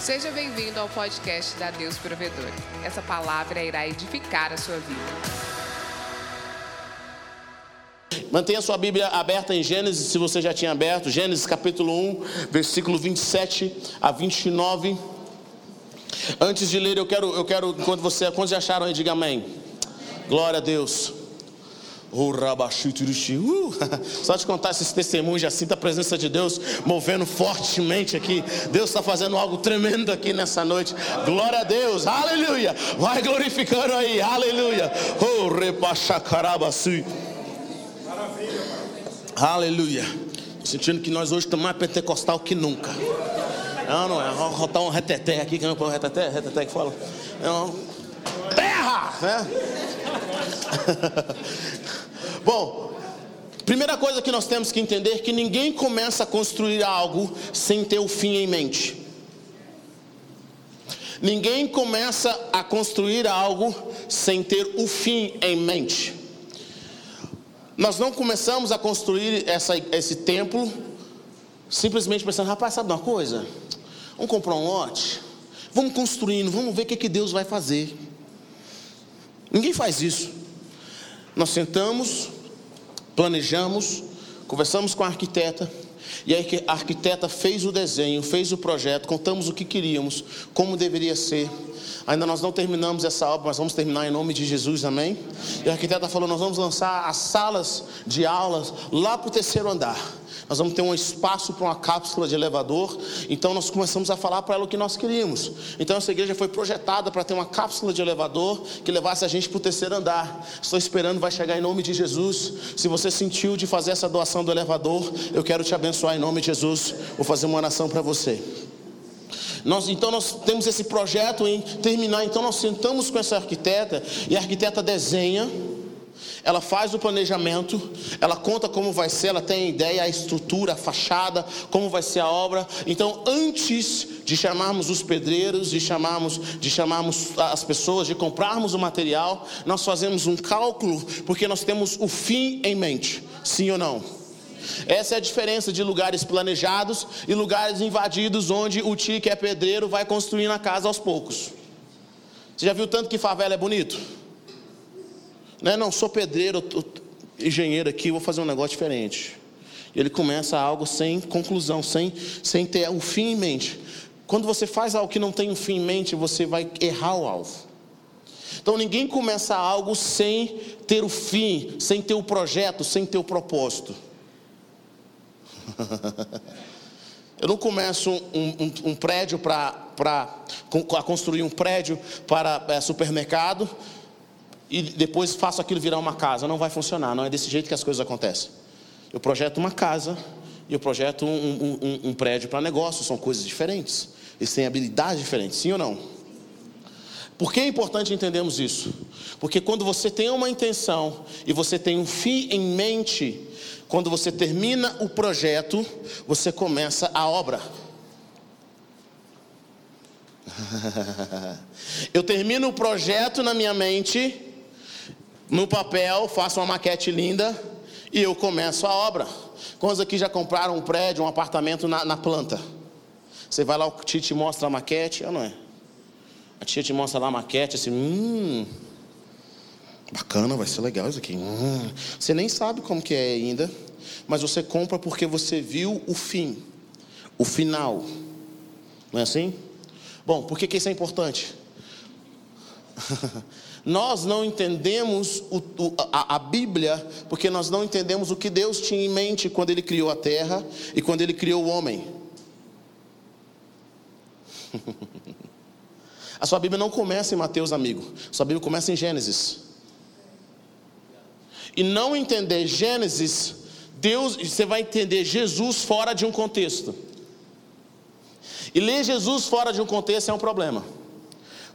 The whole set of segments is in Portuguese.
Seja bem-vindo ao podcast da Deus Provedor. Essa palavra irá edificar a sua vida. Mantenha sua Bíblia aberta em Gênesis, se você já tinha aberto, Gênesis capítulo 1, versículo 27 a 29. Antes de ler, eu quero, eu quero enquanto você, quando já acharam aí, diga amém. Glória a Deus. Uh, só te contar esses testemunhos, já sinta a presença de Deus movendo fortemente aqui. Deus está fazendo algo tremendo aqui nessa noite. Glória a Deus, aleluia. Vai glorificando aí, aleluia. Oh, repachacarabasi. Aleluia. Sentindo que nós hoje estamos mais pentecostal que nunca. Não, não é. Vou botar um reteté aqui, que não é um reteté, reteté que fala. É Né? Bom, primeira coisa que nós temos que entender é que ninguém começa a construir algo sem ter o fim em mente. Ninguém começa a construir algo sem ter o fim em mente. Nós não começamos a construir essa, esse templo simplesmente pensando, rapaz, sabe uma coisa? Vamos comprar um lote, vamos construindo, vamos ver o que, que Deus vai fazer. Ninguém faz isso. Nós sentamos, planejamos, conversamos com a arquiteta, e a arquiteta fez o desenho, fez o projeto, contamos o que queríamos, como deveria ser. Ainda nós não terminamos essa obra, mas vamos terminar em nome de Jesus, amém? E a arquiteta falou: nós vamos lançar as salas de aulas lá para o terceiro andar. Nós vamos ter um espaço para uma cápsula de elevador. Então nós começamos a falar para ela o que nós queríamos. Então essa igreja foi projetada para ter uma cápsula de elevador que levasse a gente para o terceiro andar. Estou esperando, vai chegar em nome de Jesus. Se você sentiu de fazer essa doação do elevador, eu quero te abençoar em nome de Jesus. Vou fazer uma oração para você. Nós, então nós temos esse projeto em terminar. Então nós sentamos com essa arquiteta e a arquiteta desenha ela faz o planejamento, ela conta como vai ser, ela tem a ideia, a estrutura, a fachada, como vai ser a obra. Então, antes de chamarmos os pedreiros, de chamarmos, de chamarmos as pessoas, de comprarmos o material, nós fazemos um cálculo, porque nós temos o fim em mente, sim ou não? Essa é a diferença de lugares planejados e lugares invadidos, onde o tio que é pedreiro vai construindo a casa aos poucos. Você já viu tanto que favela é bonito? Não, não, sou pedreiro, engenheiro aqui, vou fazer um negócio diferente. Ele começa algo sem conclusão, sem, sem ter um fim em mente. Quando você faz algo que não tem um fim em mente, você vai errar o alvo. Então ninguém começa algo sem ter o fim, sem ter o projeto, sem ter o propósito. Eu não começo um, um, um prédio para construir um prédio para é, supermercado e depois faço aquilo virar uma casa. Não vai funcionar, não é desse jeito que as coisas acontecem. Eu projeto uma casa e eu projeto um, um, prédio para negócio, são coisas diferentes. Eles têm habilidades diferentes, sim ou não? Por que é importante entendermos isso? Porque quando você tem uma intenção e você tem um fim em mente, quando você termina o projeto, você começa a obra. Eu termino o projeto na minha mente, no papel, faço uma maquete linda e eu começo a obra. Quantos aqui já compraram um prédio, um apartamento na, na planta? Você vai lá, o tio te mostra a maquete, ou não é? A tia te mostra lá a maquete, assim, hum, bacana, vai ser legal isso aqui. Hum. Você nem sabe como que é ainda, mas você compra porque você viu o fim, o final. Não é assim? Bom, por que, que isso é importante? Nós não entendemos o, o, a, a, Bíblia porque nós não entendemos o que Deus tinha em mente quando Ele criou a terra e quando Ele criou o homem. a sua Bíblia não começa em Mateus, amigo. A sua Bíblia começa em Gênesis. E não entender Gênesis, Deus, você vai entender Jesus fora de um contexto. E ler Jesus fora de um contexto é um problema.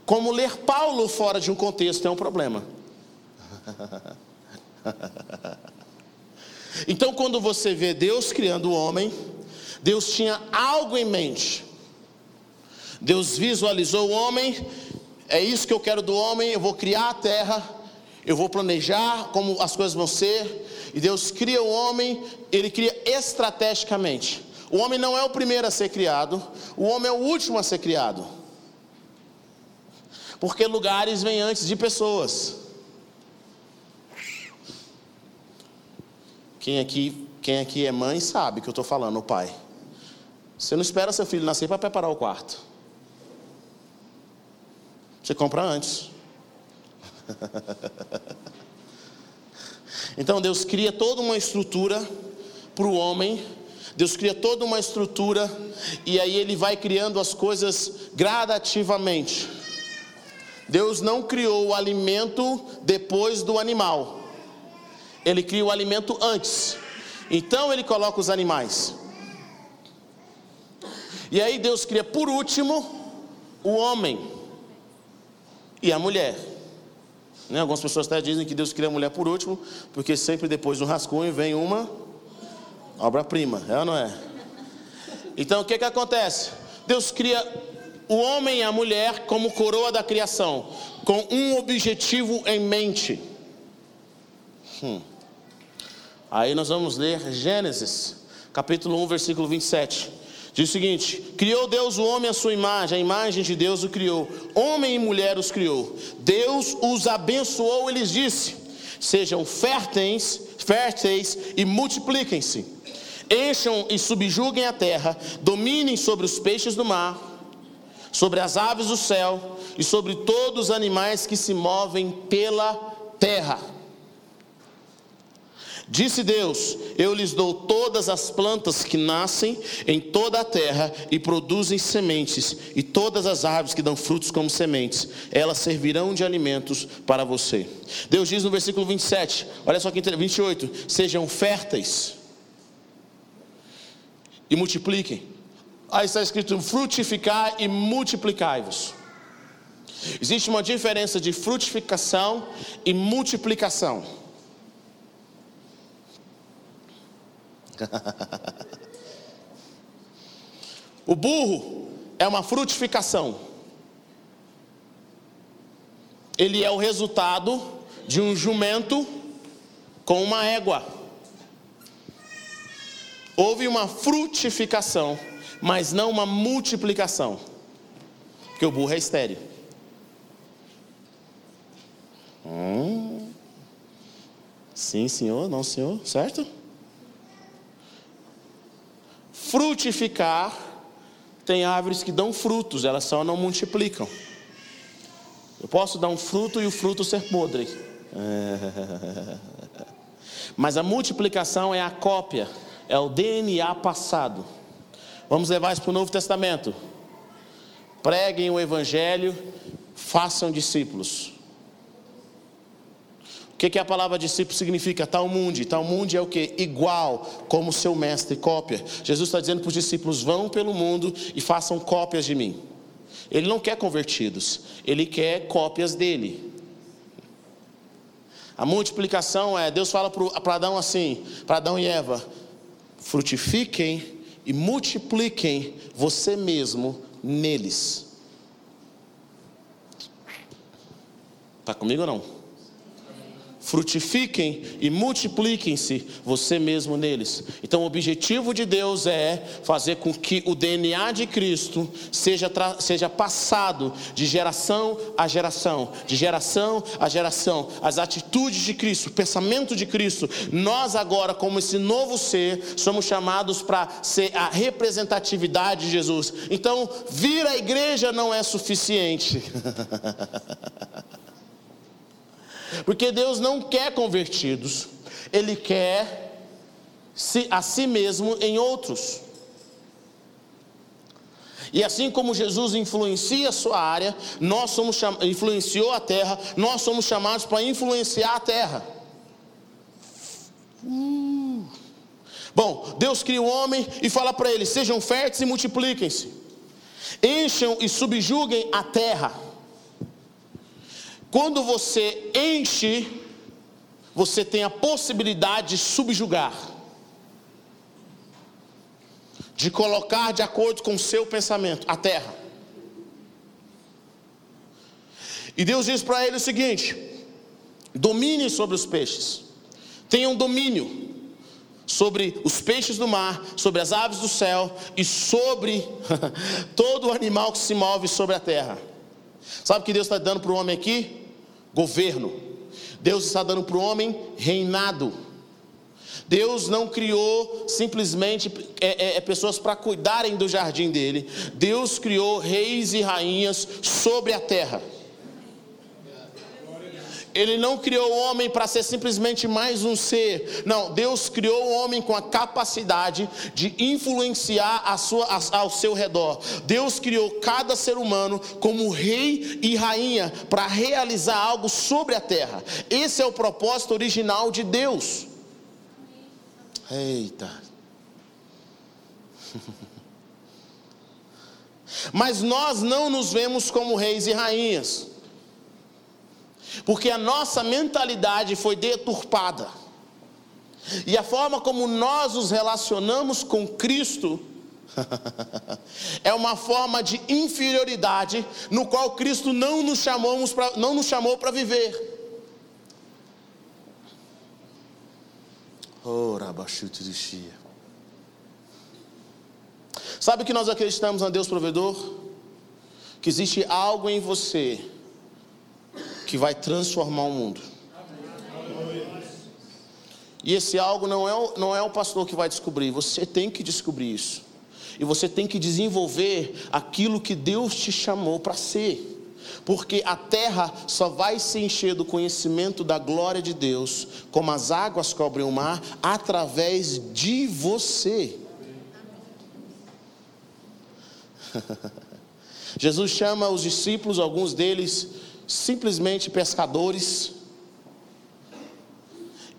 Como ler Paulo fora de um contexto é um problema. Então, quando você vê Deus criando o homem, Deus tinha algo em mente. Deus visualizou o homem, é isso que eu quero do homem, eu vou criar a terra, eu vou planejar como as coisas vão ser, e Deus cria o homem, ele cria estrategicamente. O homem não é o primeiro a ser criado, o homem é o último a ser criado. Porque lugares vêm antes de pessoas. Quem aqui, quem aqui é mãe sabe que eu estou falando, o pai. Você não espera seu filho nascer para preparar o quarto. Você compra antes. então Deus cria toda uma estrutura para o homem. Deus cria toda uma estrutura e aí ele vai criando as coisas gradativamente. Deus não criou o alimento depois do animal. Ele cria o alimento antes. Então ele coloca os animais. E aí Deus cria por último o homem e a mulher. Né? Algumas pessoas até dizem que Deus cria a mulher por último, porque sempre depois do rascunho vem uma obra-prima, é ou não é? Então o que, que acontece? Deus cria o homem e a mulher como coroa da criação, com um objetivo em mente. Hum. Aí nós vamos ler Gênesis, capítulo 1, versículo 27. Diz o seguinte: Criou Deus o homem à sua imagem, a imagem de Deus o criou, homem e mulher os criou. Deus os abençoou e lhes disse: Sejam férteis, férteis e multipliquem-se. Encham e subjuguem a terra, dominem sobre os peixes do mar, sobre as aves do céu e sobre todos os animais que se movem pela terra. Disse Deus: Eu lhes dou todas as plantas que nascem em toda a terra e produzem sementes, e todas as árvores que dão frutos como sementes, elas servirão de alimentos para você. Deus diz no versículo 27, olha só que 28, sejam férteis e multipliquem. Aí está escrito frutificar e multiplicai-vos. Existe uma diferença de frutificação e multiplicação. o burro é uma frutificação. Ele é o resultado de um jumento com uma égua. Houve uma frutificação, mas não uma multiplicação. Porque o burro é estéreo. Hum. Sim, senhor, não, senhor, certo? Frutificar, tem árvores que dão frutos, elas só não multiplicam. Eu posso dar um fruto e o fruto ser podre. Mas a multiplicação é a cópia, é o DNA passado. Vamos levar isso para o Novo Testamento. Preguem o Evangelho, façam discípulos. O que, que a palavra discípulo significa? Talmundi. Talmundi é o que? Igual, como seu mestre, cópia. Jesus está dizendo para os discípulos: vão pelo mundo e façam cópias de mim. Ele não quer convertidos, ele quer cópias dele. A multiplicação é: Deus fala para Adão assim, para Adão e Eva: frutifiquem e multipliquem você mesmo neles. Está comigo ou não? Frutifiquem e multipliquem-se você mesmo neles. Então, o objetivo de Deus é fazer com que o DNA de Cristo seja, seja passado de geração a geração, de geração a geração. As atitudes de Cristo, o pensamento de Cristo. Nós, agora, como esse novo ser, somos chamados para ser a representatividade de Jesus. Então, vir à igreja não é suficiente. Porque Deus não quer convertidos, Ele quer a si mesmo em outros. E assim como Jesus influencia a sua área, nós somos influenciou a terra, nós somos chamados para influenciar a terra. Uh. Bom, Deus cria o homem e fala para ele: sejam férteis e multipliquem-se, encham e subjuguem a terra. Quando você enche, você tem a possibilidade de subjugar, de colocar de acordo com o seu pensamento a terra. E Deus diz para ele o seguinte: domine sobre os peixes, tenham domínio. sobre os peixes do mar, sobre as aves do céu e sobre todo animal que se move sobre a terra. Sabe o que Deus está dando para o homem aqui? Governo. Deus está dando para o homem reinado. Deus não criou simplesmente é, é, é pessoas para cuidarem do jardim dele. Deus criou reis e rainhas sobre a terra. Ele não criou o homem para ser simplesmente mais um ser. Não, Deus criou o homem com a capacidade de influenciar a sua, a, ao seu redor. Deus criou cada ser humano como rei e rainha para realizar algo sobre a terra. Esse é o propósito original de Deus. Eita. Mas nós não nos vemos como reis e rainhas porque a nossa mentalidade foi deturpada. E a forma como nós nos relacionamos com Cristo é uma forma de inferioridade no qual Cristo não nos, chamamos pra, não nos chamou para viver. Sabe que nós acreditamos a Deus provedor? Que existe algo em você que vai transformar o mundo. E esse algo não é, o, não é o pastor que vai descobrir, você tem que descobrir isso. E você tem que desenvolver aquilo que Deus te chamou para ser. Porque a terra só vai se encher do conhecimento da glória de Deus, como as águas cobrem o mar, através de você. Jesus chama os discípulos, alguns deles simplesmente pescadores.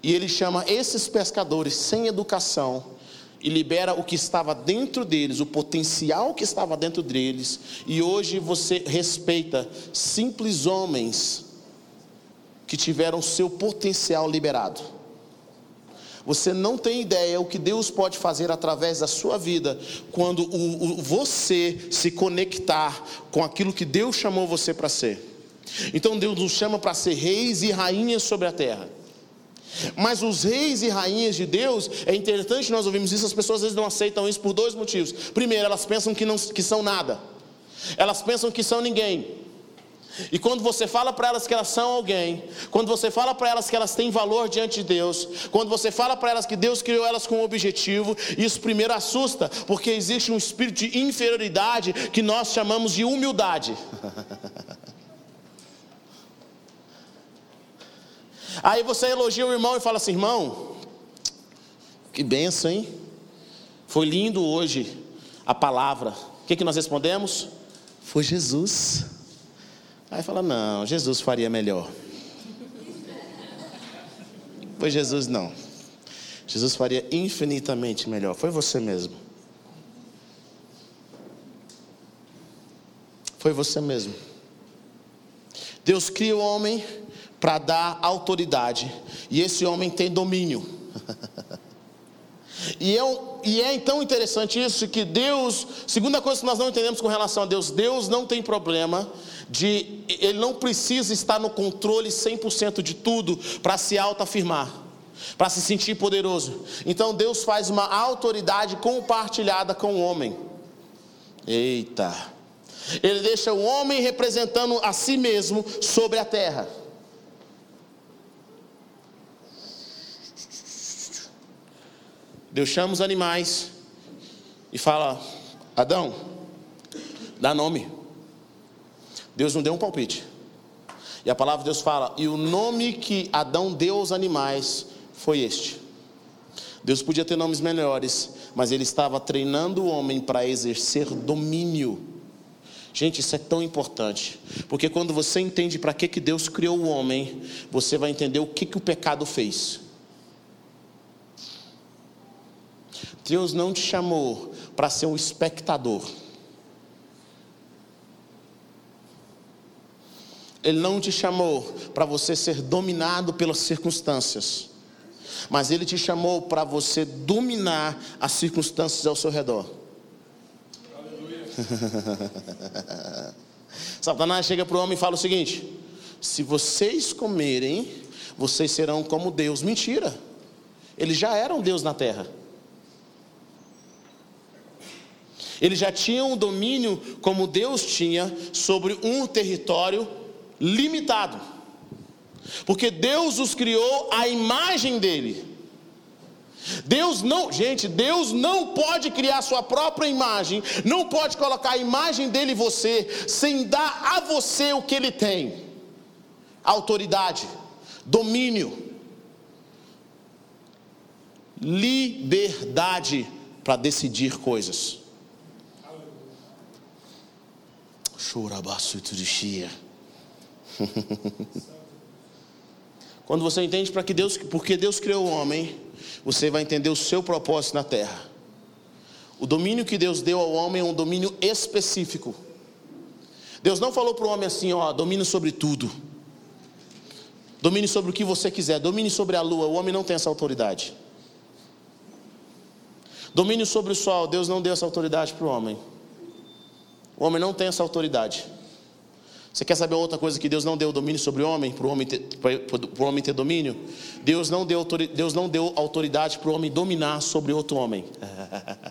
E ele chama esses pescadores sem educação e libera o que estava dentro deles, o potencial que estava dentro deles. E hoje você respeita simples homens que tiveram seu potencial liberado. Você não tem ideia o que Deus pode fazer através da sua vida quando o, o, você se conectar com aquilo que Deus chamou você para ser. Então Deus nos chama para ser reis e rainhas sobre a terra. Mas os reis e rainhas de Deus, é interessante nós ouvimos isso, as pessoas às vezes não aceitam isso por dois motivos. Primeiro, elas pensam que, não, que são nada, elas pensam que são ninguém. E quando você fala para elas que elas são alguém, quando você fala para elas que elas têm valor diante de Deus, quando você fala para elas que Deus criou elas com um objetivo, isso primeiro assusta, porque existe um espírito de inferioridade que nós chamamos de humildade. Aí você elogia o irmão e fala assim: irmão, que benção, hein? Foi lindo hoje a palavra. O que, que nós respondemos? Foi Jesus. Aí fala: não, Jesus faria melhor. Foi Jesus, não. Jesus faria infinitamente melhor. Foi você mesmo. Foi você mesmo. Deus cria o homem para dar autoridade. E esse homem tem domínio. e, é, e é então interessante isso que Deus, segunda coisa que nós não entendemos com relação a Deus, Deus não tem problema de, ele não precisa estar no controle 100% de tudo para se autoafirmar, para se sentir poderoso. Então Deus faz uma autoridade compartilhada com o homem. Eita. Ele deixa o homem representando a si mesmo sobre a terra. Deus chama os animais e fala: Adão, dá nome. Deus não deu um palpite. E a palavra de Deus fala: E o nome que Adão deu aos animais foi este. Deus podia ter nomes melhores, mas ele estava treinando o homem para exercer domínio. Gente, isso é tão importante, porque quando você entende para que, que Deus criou o homem, você vai entender o que, que o pecado fez. Deus não te chamou para ser um espectador. Ele não te chamou para você ser dominado pelas circunstâncias, mas Ele te chamou para você dominar as circunstâncias ao seu redor. Satanás chega para o homem e fala o seguinte: se vocês comerem, vocês serão como Deus. Mentira. Ele já era um Deus na terra. Ele já tinha um domínio, como Deus tinha, sobre um território limitado. Porque Deus os criou à imagem dele. Deus não, gente, Deus não pode criar sua própria imagem, não pode colocar a imagem dele em você, sem dar a você o que ele tem: autoridade, domínio, liberdade para decidir coisas. Quando você entende para que Deus, porque Deus criou o homem, você vai entender o seu propósito na terra. O domínio que Deus deu ao homem é um domínio específico. Deus não falou para o homem assim, ó, domine sobre tudo. Domine sobre o que você quiser, domine sobre a lua. O homem não tem essa autoridade. Domínio sobre o sol, Deus não deu essa autoridade para o homem. O homem não tem essa autoridade. Você quer saber outra coisa que Deus não deu domínio sobre o homem, para o homem ter, para o homem ter domínio? Deus não deu, Deus não deu autoridade para o homem dominar sobre outro homem.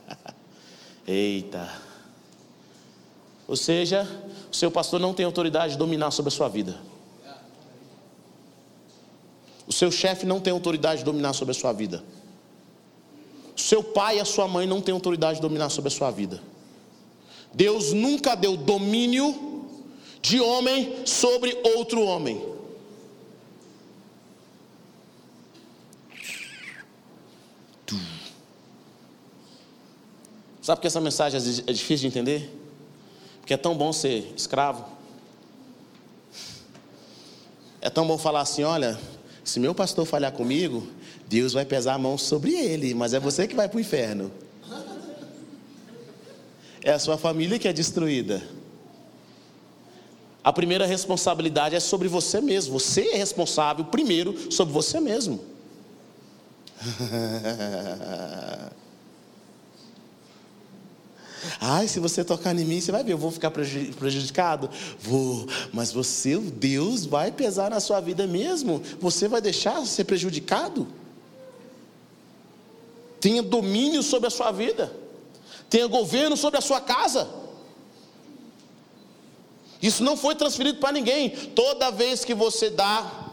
Eita. Ou seja, o seu pastor não tem autoridade de dominar sobre a sua vida. O seu chefe não tem autoridade de dominar sobre a sua vida. O seu pai e a sua mãe não têm autoridade de dominar sobre a sua vida. Deus nunca deu domínio de homem sobre outro homem. Sabe por que essa mensagem é difícil de entender? Porque é tão bom ser escravo. É tão bom falar assim: olha, se meu pastor falhar comigo, Deus vai pesar a mão sobre ele, mas é você que vai para o inferno. É a sua família que é destruída. A primeira responsabilidade é sobre você mesmo. Você é responsável primeiro sobre você mesmo. Ai, se você tocar em mim, você vai ver, eu vou ficar prejudicado? Vou, mas você, Deus, vai pesar na sua vida mesmo. Você vai deixar ser prejudicado? Tenha domínio sobre a sua vida, tenha governo sobre a sua casa. Isso não foi transferido para ninguém. Toda vez que você dá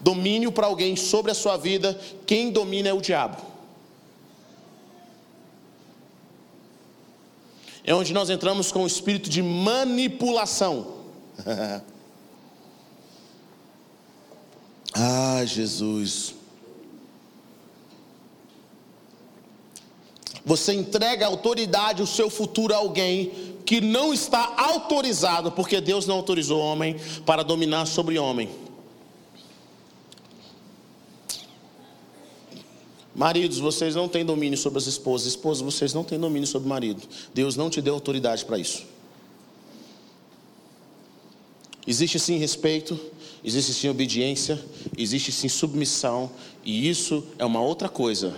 domínio para alguém sobre a sua vida, quem domina é o diabo. É onde nós entramos com o espírito de manipulação. ah, Jesus. Você entrega autoridade, o seu futuro a alguém que não está autorizado, porque Deus não autorizou o homem para dominar sobre o homem. Maridos, vocês não têm domínio sobre as esposas. Esposas, vocês não têm domínio sobre o marido. Deus não te deu autoridade para isso. Existe sim respeito, existe sim obediência, existe sim submissão, e isso é uma outra coisa.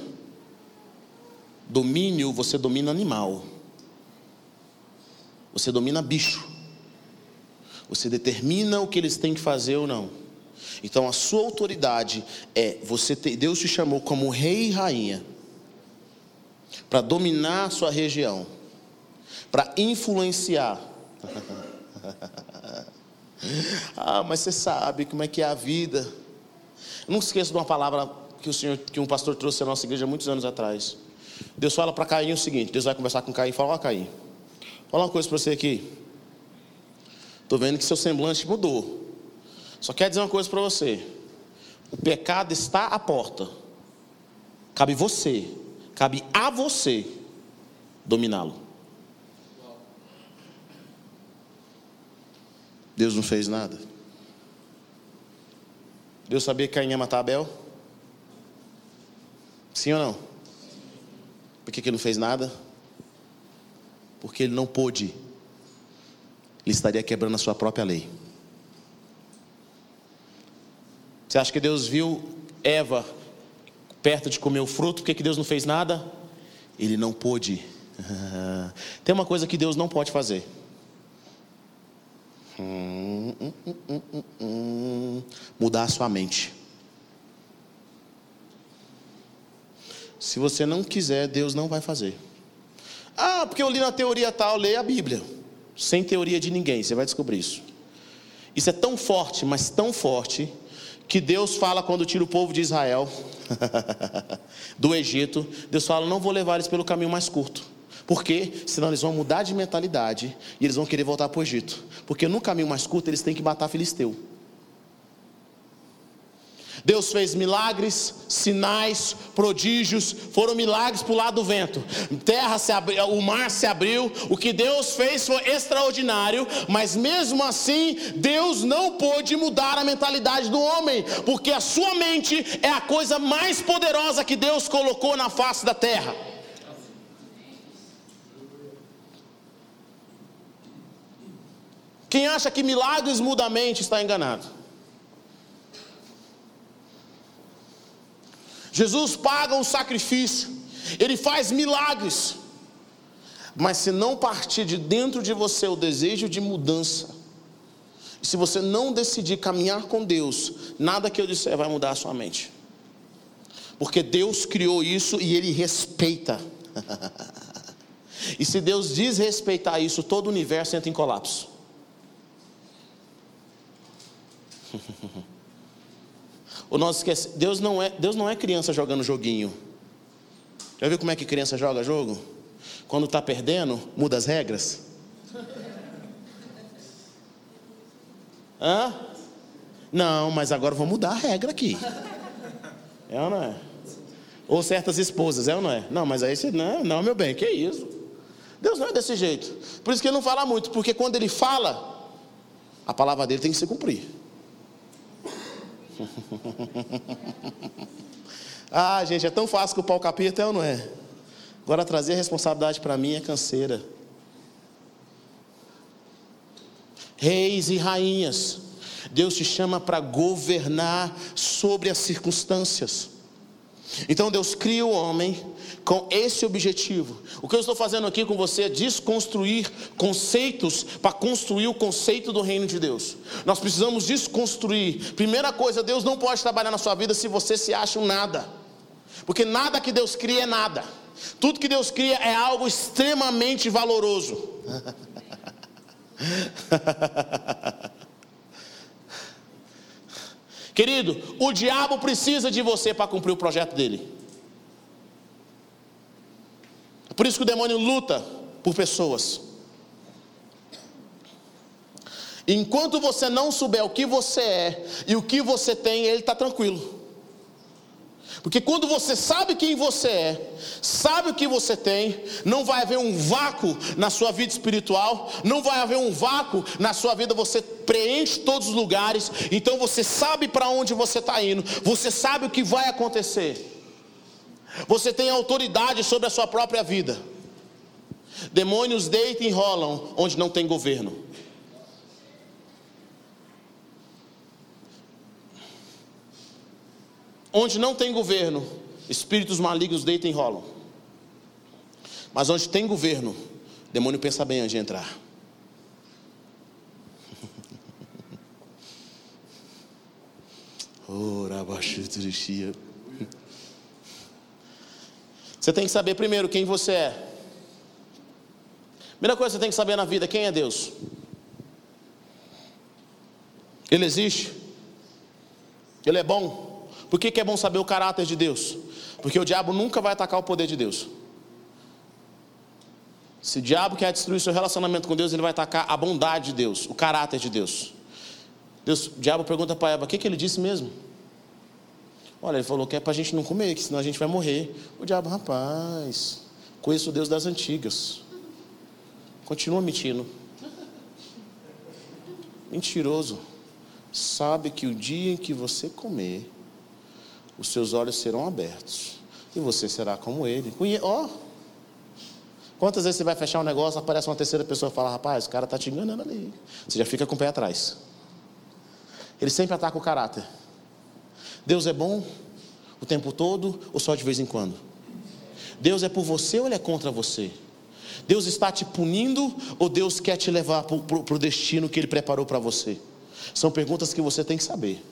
Domínio, você domina animal. Você domina bicho. Você determina o que eles têm que fazer ou não. Então a sua autoridade é você ter, Deus te chamou como rei e rainha para dominar a sua região, para influenciar. ah, mas você sabe como é que é a vida. Eu não esqueço de uma palavra que o senhor, que um pastor trouxe à nossa igreja muitos anos atrás. Deus fala para Caim o seguinte: Deus vai conversar com Caim e fala: Ó, Caim, Fala uma coisa para você aqui. Estou vendo que seu semblante mudou. Só quero dizer uma coisa para você. O pecado está à porta. Cabe você, cabe a você dominá-lo. Deus não fez nada. Deus sabia que Caim ia matar Abel? Sim ou não? Por que, que ele não fez nada? porque ele não pôde, ele estaria quebrando a sua própria lei. Você acha que Deus viu Eva perto de comer o fruto, por que, que Deus não fez nada? Ele não pôde. Tem uma coisa que Deus não pode fazer. Hum, hum, hum, Mudar a sua mente. Se você não quiser, Deus não vai fazer. Ah, porque eu li na teoria tal, leia a Bíblia. Sem teoria de ninguém, você vai descobrir isso. Isso é tão forte, mas tão forte, que Deus fala quando tira o povo de Israel do Egito. Deus fala: Não vou levar eles pelo caminho mais curto. Por quê? Senão eles vão mudar de mentalidade e eles vão querer voltar para o Egito. Porque no caminho mais curto eles têm que matar filisteu. Deus fez milagres, sinais, prodígios, foram milagres para o lado do vento. Terra se abriu, o mar se abriu. O que Deus fez foi extraordinário, mas mesmo assim, Deus não pôde mudar a mentalidade do homem, porque a sua mente é a coisa mais poderosa que Deus colocou na face da terra. Quem acha que milagres muda a mente está enganado. Jesus paga um sacrifício, ele faz milagres, mas se não partir de dentro de você o desejo de mudança, se você não decidir caminhar com Deus, nada que eu disser vai mudar a sua mente, porque Deus criou isso e Ele respeita. e se Deus desrespeitar isso, todo o universo entra em colapso. Ou nós esquecemos, Deus não é, Deus não é criança jogando joguinho. Já viu como é que criança joga jogo? Quando está perdendo, muda as regras. Hã? Não, mas agora vou mudar a regra aqui. É ou não é? Ou certas esposas, é ou não é? Não, mas aí você, não, não, meu bem, que isso? Deus não é desse jeito. Por isso que ele não fala muito, porque quando ele fala, a palavra dele tem que se cumprir. ah, gente, é tão fácil que o pau capita, é ou não é? Agora trazer a responsabilidade para mim é canseira. Reis e rainhas, Deus te chama para governar sobre as circunstâncias. Então Deus cria o homem com esse objetivo. O que eu estou fazendo aqui com você é desconstruir conceitos para construir o conceito do reino de Deus. Nós precisamos desconstruir. Primeira coisa, Deus não pode trabalhar na sua vida se você se acha um nada. Porque nada que Deus cria é nada. Tudo que Deus cria é algo extremamente valoroso. Querido, o diabo precisa de você para cumprir o projeto dele. É por isso que o demônio luta por pessoas. Enquanto você não souber o que você é e o que você tem, ele está tranquilo. Porque quando você sabe quem você é, sabe o que você tem, não vai haver um vácuo na sua vida espiritual, não vai haver um vácuo na sua vida, você preenche todos os lugares, então você sabe para onde você está indo, você sabe o que vai acontecer, você tem autoridade sobre a sua própria vida. Demônios deitam e enrolam onde não tem governo. Onde não tem governo, espíritos malignos deitam e enrolam. Mas onde tem governo, demônio pensa bem antes de entrar. Você tem que saber primeiro quem você é. Primeira coisa que você tem que saber na vida: quem é Deus? Ele existe? Ele é bom? Por que, que é bom saber o caráter de Deus? Porque o diabo nunca vai atacar o poder de Deus. Se o diabo quer destruir seu relacionamento com Deus, ele vai atacar a bondade de Deus, o caráter de Deus. Deus o diabo pergunta para Eva: o que, que ele disse mesmo? Olha, ele falou que é para a gente não comer, que senão a gente vai morrer. O diabo, rapaz, conheço o Deus das antigas. Continua mentindo. Mentiroso. Sabe que o dia em que você comer, os seus olhos serão abertos e você será como ele. Ó, oh. quantas vezes você vai fechar um negócio, aparece uma terceira pessoa e fala: Rapaz, o cara está te enganando ali. Você já fica com o pé atrás. Ele sempre ataca o caráter. Deus é bom o tempo todo ou só de vez em quando? Deus é por você ou ele é contra você? Deus está te punindo ou Deus quer te levar para o destino que Ele preparou para você? São perguntas que você tem que saber.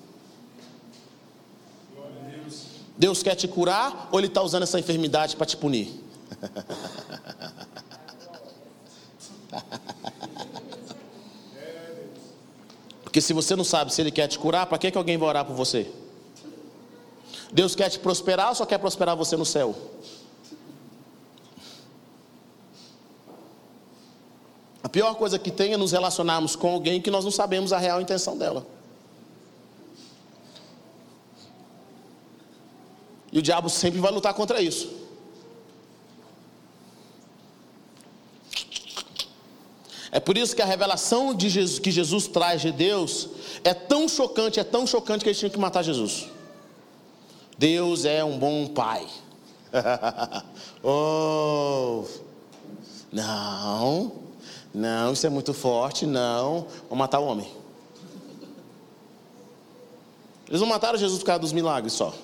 Deus quer te curar ou Ele está usando essa enfermidade para te punir? Porque se você não sabe se Ele quer te curar, para que, que alguém vai orar por você? Deus quer te prosperar ou só quer prosperar você no céu? A pior coisa que tem é nos relacionarmos com alguém que nós não sabemos a real intenção dela. E o diabo sempre vai lutar contra isso. É por isso que a revelação de Jesus, que Jesus traz de Deus é tão chocante, é tão chocante que eles tinham que matar Jesus. Deus é um bom pai. oh, não, não, isso é muito forte, não. Vou matar o homem. Eles não mataram Jesus por causa dos milagres só.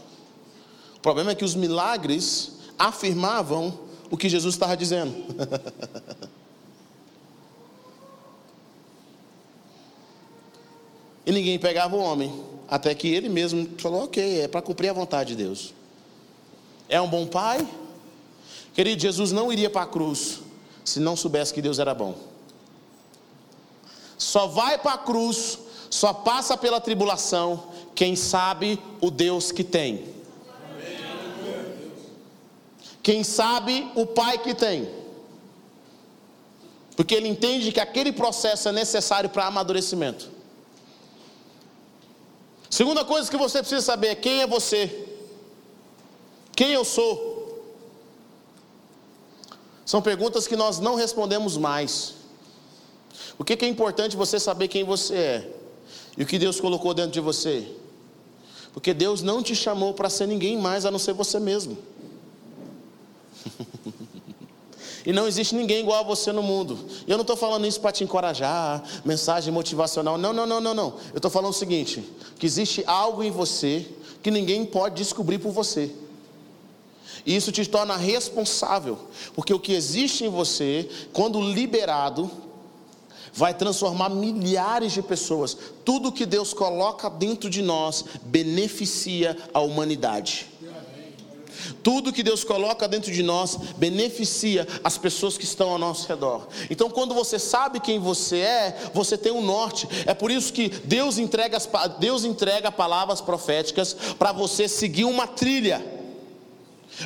O problema é que os milagres afirmavam o que Jesus estava dizendo. E ninguém pegava o homem, até que ele mesmo falou: ok, é para cumprir a vontade de Deus. É um bom pai? Querido, Jesus não iria para a cruz se não soubesse que Deus era bom. Só vai para a cruz, só passa pela tribulação quem sabe o Deus que tem. Quem sabe o pai que tem. Porque ele entende que aquele processo é necessário para amadurecimento. Segunda coisa que você precisa saber é quem é você. Quem eu sou? São perguntas que nós não respondemos mais. O que é importante você saber quem você é e o que Deus colocou dentro de você? Porque Deus não te chamou para ser ninguém mais a não ser você mesmo. E não existe ninguém igual a você no mundo. E eu não estou falando isso para te encorajar, mensagem motivacional. Não, não, não, não, não. Eu estou falando o seguinte: que existe algo em você que ninguém pode descobrir por você. E isso te torna responsável, porque o que existe em você, quando liberado, vai transformar milhares de pessoas. Tudo que Deus coloca dentro de nós beneficia a humanidade. Tudo que Deus coloca dentro de nós beneficia as pessoas que estão ao nosso redor. Então, quando você sabe quem você é, você tem um norte. É por isso que Deus entrega, as, Deus entrega palavras proféticas para você seguir uma trilha,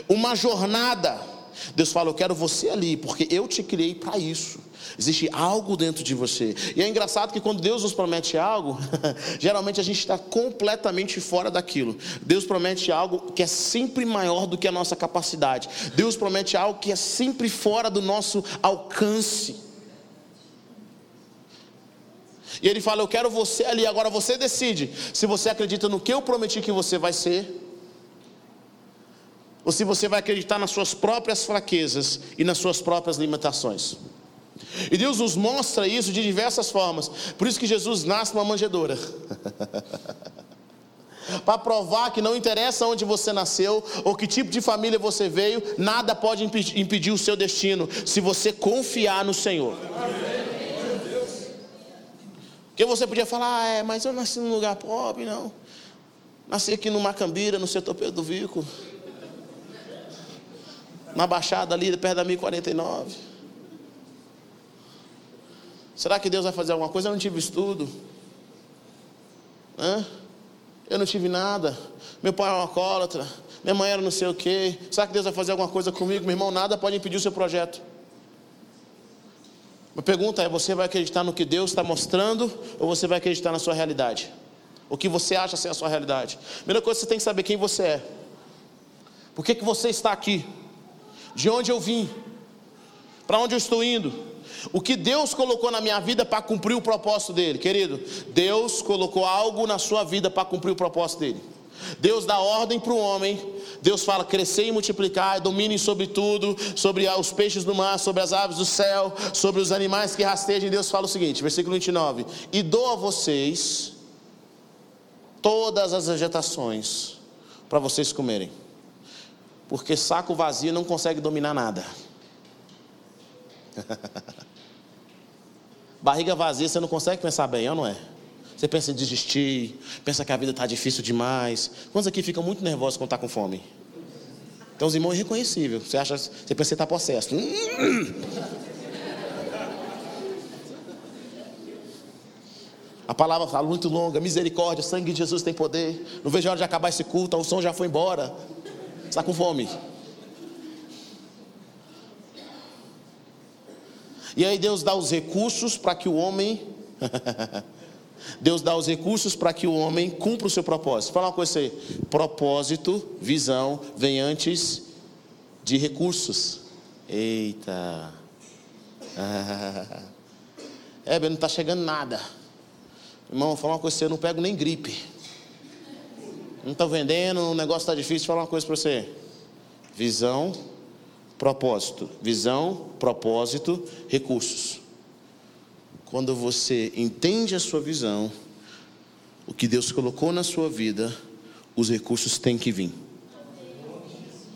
uma jornada. Deus fala: Eu quero você ali, porque eu te criei para isso. Existe algo dentro de você. E é engraçado que quando Deus nos promete algo, geralmente a gente está completamente fora daquilo. Deus promete algo que é sempre maior do que a nossa capacidade. Deus promete algo que é sempre fora do nosso alcance. E ele fala: Eu quero você ali. Agora você decide se você acredita no que eu prometi que você vai ser. Ou se você vai acreditar nas suas próprias fraquezas e nas suas próprias limitações. E Deus nos mostra isso de diversas formas. Por isso que Jesus nasce numa manjedoura. Para provar que não interessa onde você nasceu ou que tipo de família você veio, nada pode impedir o seu destino, se você confiar no Senhor. Porque você podia falar, ah, é, mas eu nasci num lugar pobre, não. Nasci aqui no Macambira, no setor Pedro do Vico. Na Baixada ali, perto da 1049. Será que Deus vai fazer alguma coisa? Eu não tive estudo. Hã? Eu não tive nada. Meu pai é um alcoólatra. Minha mãe era não sei o quê. Será que Deus vai fazer alguma coisa comigo? Meu irmão, nada pode impedir o seu projeto. A pergunta é: você vai acreditar no que Deus está mostrando ou você vai acreditar na sua realidade? O que você acha ser a sua realidade? Primeira coisa, você tem que saber quem você é. Por que, que você está aqui? De onde eu vim? Para onde eu estou indo? O que Deus colocou na minha vida para cumprir o propósito dele, querido? Deus colocou algo na sua vida para cumprir o propósito dele. Deus dá ordem para o homem, Deus fala: crescer e multiplicar, dominem sobre tudo, sobre os peixes do mar, sobre as aves do céu, sobre os animais que rastejam. Deus fala o seguinte, versículo 29: E dou a vocês todas as vegetações para vocês comerem, porque saco vazio não consegue dominar nada. Barriga vazia, você não consegue pensar bem, ou não é? Você pensa em desistir, pensa que a vida está difícil demais. Quantos aqui ficam muito nervosos quando está com fome? Então os irmãos irreconhecível. Você acha, você pensa que está possesso. A palavra fala muito longa, misericórdia, sangue de Jesus tem poder. Não vejo a hora de acabar esse culto, o som já foi embora. Está com fome. E aí Deus dá os recursos para que o homem Deus dá os recursos para que o homem cumpra o seu propósito. Fala uma coisa aí. Propósito, visão, vem antes de recursos. Eita. Ah. É, não está chegando nada. Irmão, fala uma coisa eu não pego nem gripe. Não estou vendendo, o negócio está difícil. Fala uma coisa para você. Visão, propósito. Visão, propósito, recursos. Quando você entende a sua visão, o que Deus colocou na sua vida, os recursos têm que vir.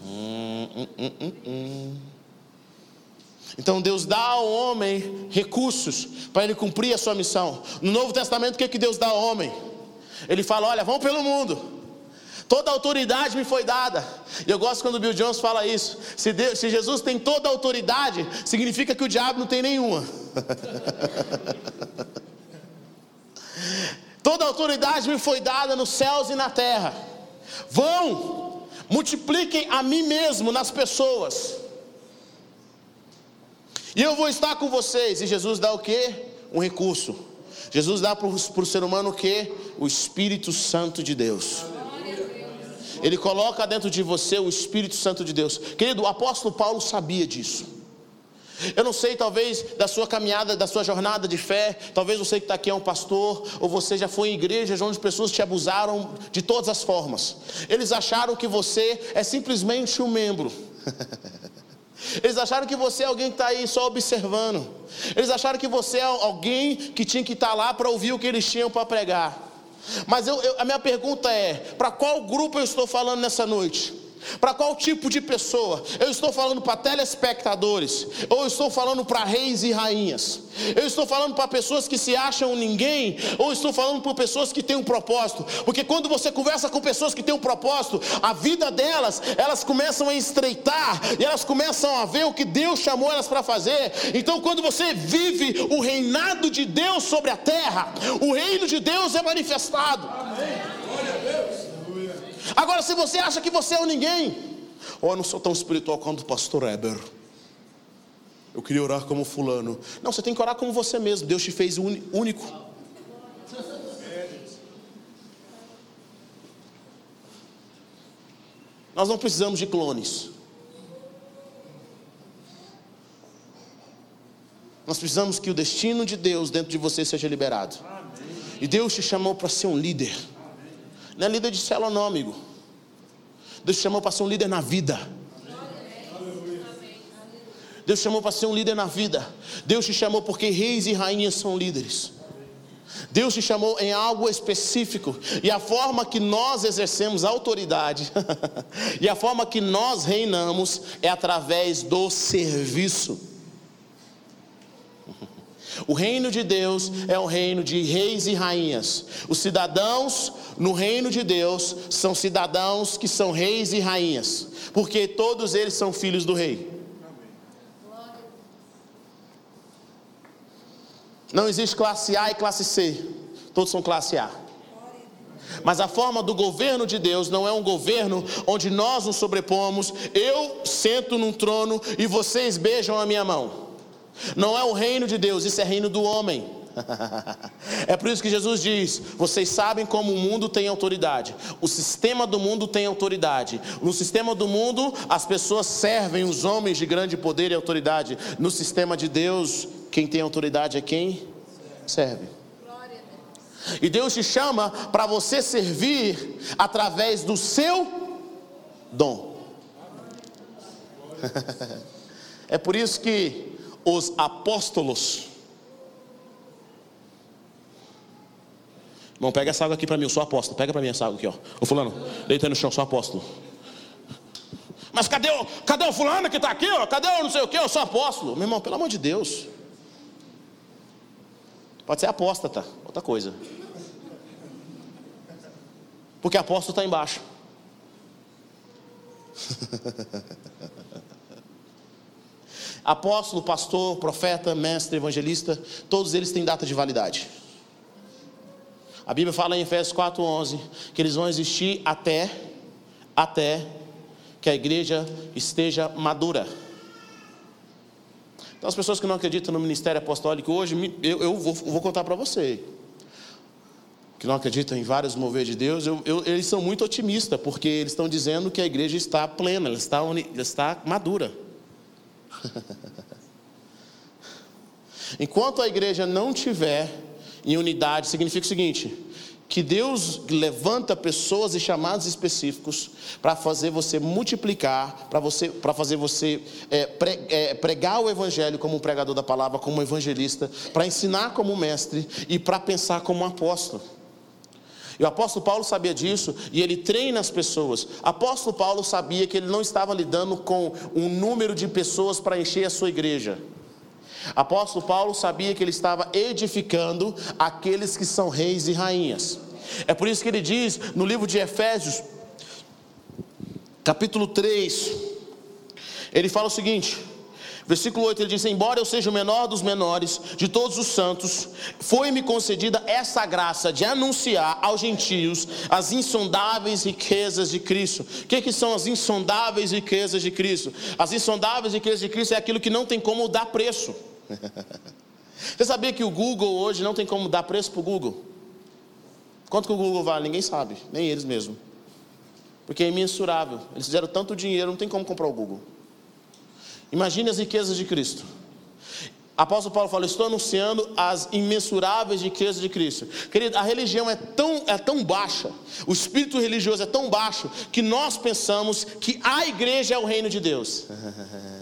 Hum, hum, hum, hum então Deus dá ao homem recursos para ele cumprir a sua missão. No Novo Testamento, o que, que Deus dá ao homem? Ele fala: Olha, vamos pelo mundo. Toda autoridade me foi dada. E eu gosto quando o Bill Jones fala isso. Se, Deus, se Jesus tem toda autoridade, significa que o diabo não tem nenhuma. toda autoridade me foi dada nos céus e na terra. Vão, multipliquem a mim mesmo nas pessoas. E eu vou estar com vocês. E Jesus dá o que? Um recurso. Jesus dá para o ser humano o que? O Espírito Santo de Deus. Ele coloca dentro de você o Espírito Santo de Deus. Querido, o apóstolo Paulo sabia disso. Eu não sei, talvez, da sua caminhada, da sua jornada de fé, talvez você que está aqui é um pastor, ou você já foi em igrejas onde pessoas te abusaram de todas as formas. Eles acharam que você é simplesmente um membro. Eles acharam que você é alguém que está aí só observando. Eles acharam que você é alguém que tinha que estar tá lá para ouvir o que eles tinham para pregar. Mas eu, eu, a minha pergunta é: para qual grupo eu estou falando nessa noite? Para qual tipo de pessoa? Eu estou falando para telespectadores, ou estou falando para reis e rainhas? Eu estou falando para pessoas que se acham ninguém, ou estou falando para pessoas que têm um propósito? Porque quando você conversa com pessoas que têm um propósito, a vida delas, elas começam a estreitar e elas começam a ver o que Deus chamou elas para fazer. Então, quando você vive o reinado de Deus sobre a terra, o reino de Deus é manifestado. Amém. Agora, se você acha que você é o ninguém, oh, eu não sou tão espiritual quanto o pastor Eber. Eu queria orar como fulano. Não, você tem que orar como você mesmo. Deus te fez único. Nós não precisamos de clones. Nós precisamos que o destino de Deus dentro de você seja liberado. E Deus te chamou para ser um líder. Não é líder de célula, não, amigo. Deus te chamou para ser um líder na vida. Deus te chamou para ser um líder na vida. Deus te chamou porque reis e rainhas são líderes. Deus te chamou em algo específico. E a forma que nós exercemos autoridade e a forma que nós reinamos é através do serviço. O reino de Deus é um reino de reis e rainhas. Os cidadãos no reino de Deus são cidadãos que são reis e rainhas, porque todos eles são filhos do rei. Não existe classe A e classe C, todos são classe A. Mas a forma do governo de Deus não é um governo onde nós nos sobrepomos, eu sento num trono e vocês beijam a minha mão. Não é o reino de Deus, isso é reino do homem. é por isso que Jesus diz: vocês sabem como o mundo tem autoridade. O sistema do mundo tem autoridade. No sistema do mundo, as pessoas servem os homens de grande poder e autoridade. No sistema de Deus, quem tem autoridade é quem serve. E Deus te chama para você servir através do seu dom. é por isso que os apóstolos. Irmão, pega essa água aqui para mim, eu sou apóstolo. Pega para mim essa água aqui, ó. Ô fulano, deita no chão, sou apóstolo. Mas cadê o, cadê o fulano que está aqui, ó? Cadê o não sei o que? Eu sou apóstolo. Meu irmão, pelo amor de Deus. Pode ser apóstata, outra coisa. Porque apóstolo está embaixo. Apóstolo, pastor, profeta, mestre, evangelista, todos eles têm data de validade. A Bíblia fala em Efésios 4:11 que eles vão existir até até que a igreja esteja madura. Então as pessoas que não acreditam no ministério apostólico hoje, eu, eu vou, vou contar para você que não acreditam em vários mover de Deus, eu, eu, eles são muito otimistas, porque eles estão dizendo que a igreja está plena, ela está, ela está madura. Enquanto a igreja não tiver em unidade, significa o seguinte: que Deus levanta pessoas e chamados específicos para fazer você multiplicar, para você, para fazer você é, pre, é, pregar o evangelho como um pregador da palavra, como um evangelista, para ensinar como mestre e para pensar como um apóstolo. E o apóstolo Paulo sabia disso e ele treina as pessoas. Apóstolo Paulo sabia que ele não estava lidando com um número de pessoas para encher a sua igreja. Apóstolo Paulo sabia que ele estava edificando aqueles que são reis e rainhas. É por isso que ele diz no livro de Efésios, capítulo 3, ele fala o seguinte: Versículo 8 ele diz: Embora eu seja o menor dos menores de todos os santos, foi-me concedida essa graça de anunciar aos gentios as insondáveis riquezas de Cristo. O que, que são as insondáveis riquezas de Cristo? As insondáveis riquezas de Cristo é aquilo que não tem como dar preço. Você sabia que o Google hoje não tem como dar preço para o Google? Quanto que o Google vale? Ninguém sabe, nem eles mesmos. Porque é imensurável. Eles fizeram tanto dinheiro, não tem como comprar o Google. Imagine as riquezas de Cristo. Apóstolo Paulo fala: Estou anunciando as imensuráveis riquezas de Cristo. Querido, a religião é tão, é tão baixa, o espírito religioso é tão baixo, que nós pensamos que a igreja é o reino de Deus.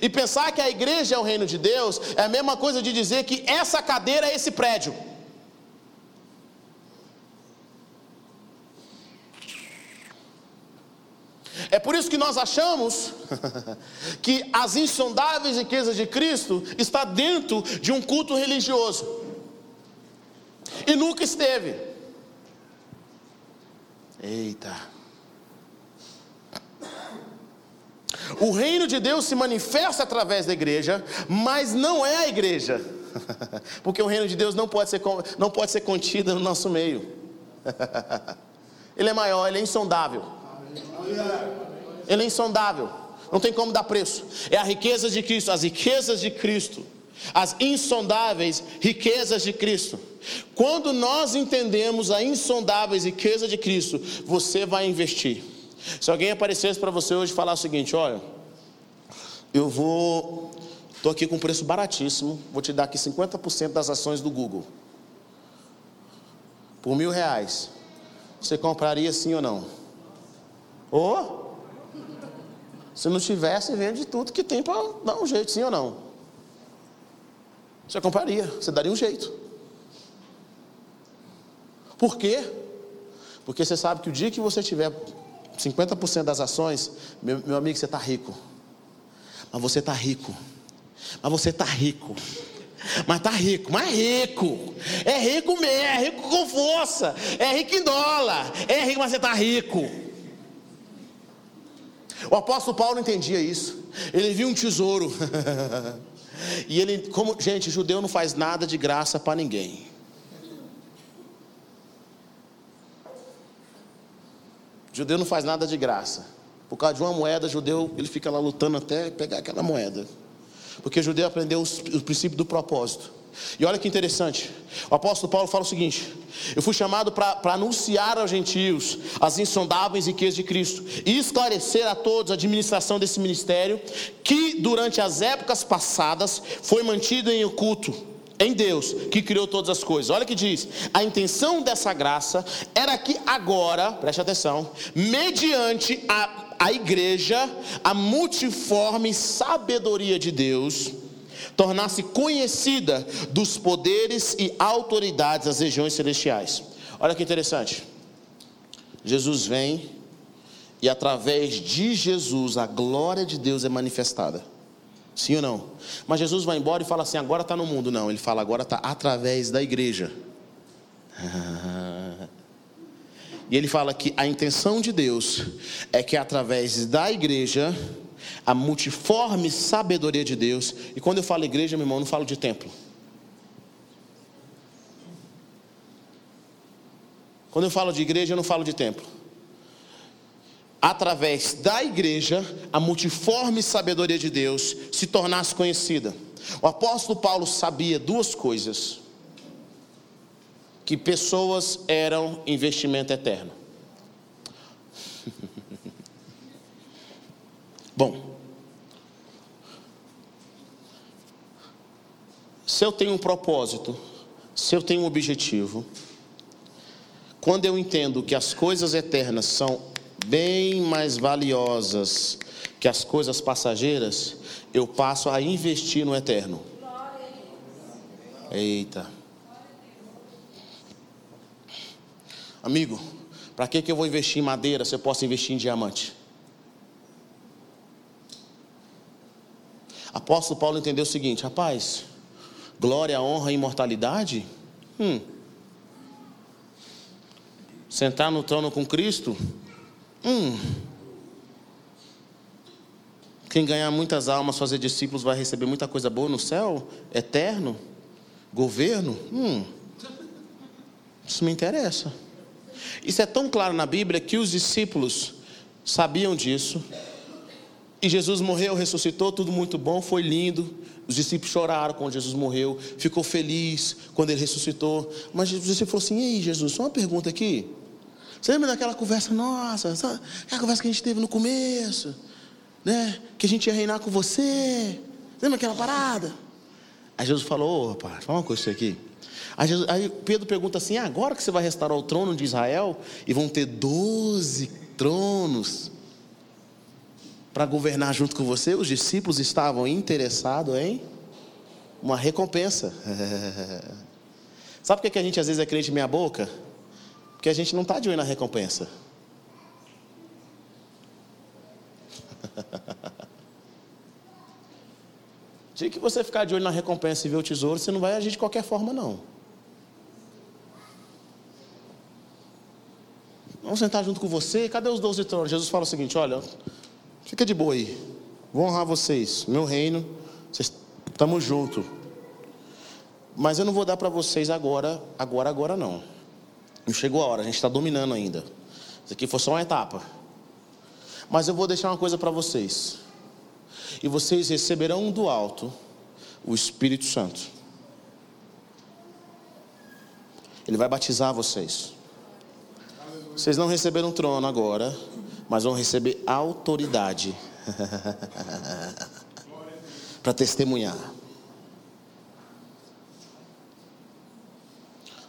E pensar que a igreja é o reino de Deus é a mesma coisa de dizer que essa cadeira é esse prédio. É por isso que nós achamos que as insondáveis riquezas de Cristo está dentro de um culto religioso. E nunca esteve. Eita. O reino de Deus se manifesta através da igreja, mas não é a igreja. Porque o reino de Deus não pode ser, não pode ser contido no nosso meio. Ele é maior, ele é insondável. Ele é insondável. Não tem como dar preço. É a riqueza de Cristo, as riquezas de Cristo. As insondáveis riquezas de Cristo. Quando nós entendemos a insondáveis riqueza de Cristo, você vai investir. Se alguém aparecesse para você hoje falar o seguinte: olha, eu vou, estou aqui com um preço baratíssimo, vou te dar aqui 50% das ações do Google. Por mil reais. Você compraria sim ou não? Ou, se não tivesse, vende tudo que tem para dar um jeito, sim ou não? Você compraria, você daria um jeito. Por quê? Porque você sabe que o dia que você tiver 50% das ações, meu, meu amigo, você está rico. Mas você está rico. Mas você está rico. Mas está rico, mas é rico. É rico mesmo, é rico com força. É rico em dólar. É rico, mas você está rico. O apóstolo Paulo entendia isso. Ele viu um tesouro. e ele, como, gente, judeu não faz nada de graça para ninguém. Judeu não faz nada de graça. Por causa de uma moeda, judeu, ele fica lá lutando até pegar aquela moeda. Porque judeu aprendeu o princípio do propósito. E olha que interessante. O apóstolo Paulo fala o seguinte: Eu fui chamado para anunciar aos gentios as insondáveis riquezas de Cristo e esclarecer a todos a administração desse ministério que durante as épocas passadas foi mantido em oculto em Deus que criou todas as coisas. Olha que diz: a intenção dessa graça era que agora, preste atenção, mediante a, a igreja, a multiforme sabedoria de Deus, tornasse conhecida dos poderes e autoridades das regiões celestiais. Olha que interessante. Jesus vem e através de Jesus a glória de Deus é manifestada. Sim ou não? Mas Jesus vai embora e fala assim: agora está no mundo. Não, ele fala agora está através da igreja. E ele fala que a intenção de Deus é que através da igreja, a multiforme sabedoria de Deus, e quando eu falo igreja, meu irmão, não falo de templo. Quando eu falo de igreja, eu não falo de templo. Através da igreja, a multiforme sabedoria de Deus se tornasse conhecida. O apóstolo Paulo sabia duas coisas: que pessoas eram investimento eterno. Bom, se eu tenho um propósito, se eu tenho um objetivo, quando eu entendo que as coisas eternas são bem mais valiosas que as coisas passageiras, eu passo a investir no eterno. Eita. Amigo, para que, que eu vou investir em madeira se eu posso investir em diamante? Apóstolo Paulo entendeu o seguinte: rapaz, glória, honra e imortalidade? Hum. Sentar no trono com Cristo? Hum. Quem ganhar muitas almas, fazer discípulos, vai receber muita coisa boa no céu? Eterno? Governo? Hum. Isso me interessa. Isso é tão claro na Bíblia que os discípulos sabiam disso. E Jesus morreu, ressuscitou, tudo muito bom, foi lindo. Os discípulos choraram quando Jesus morreu, ficou feliz quando ele ressuscitou. Mas Jesus falou assim: Ei, Jesus, só uma pergunta aqui. Você lembra daquela conversa nossa? Aquela conversa que a gente teve no começo? Né? Que a gente ia reinar com você. Lembra aquela parada? Aí Jesus falou: opa, fala uma coisa isso aqui. Aí, Jesus, aí, Pedro pergunta assim: agora que você vai restaurar o trono de Israel e vão ter doze tronos para governar junto com você, os discípulos estavam interessados em uma recompensa. Sabe por que a gente às vezes é crente meia boca? Porque a gente não está de olho na recompensa. dia que você ficar de olho na recompensa e ver o tesouro, você não vai agir de qualquer forma, não. Vamos sentar junto com você. Cadê os doze tronos? Jesus fala o seguinte: olha, fica de boa aí. Vou honrar vocês. Meu reino, estamos juntos. Mas eu não vou dar para vocês agora, agora, agora não. Não chegou a hora, a gente está dominando ainda. Isso aqui foi só uma etapa. Mas eu vou deixar uma coisa para vocês. E vocês receberão do alto o Espírito Santo. Ele vai batizar vocês. Vocês não receberam trono agora, mas vão receber autoridade para testemunhar.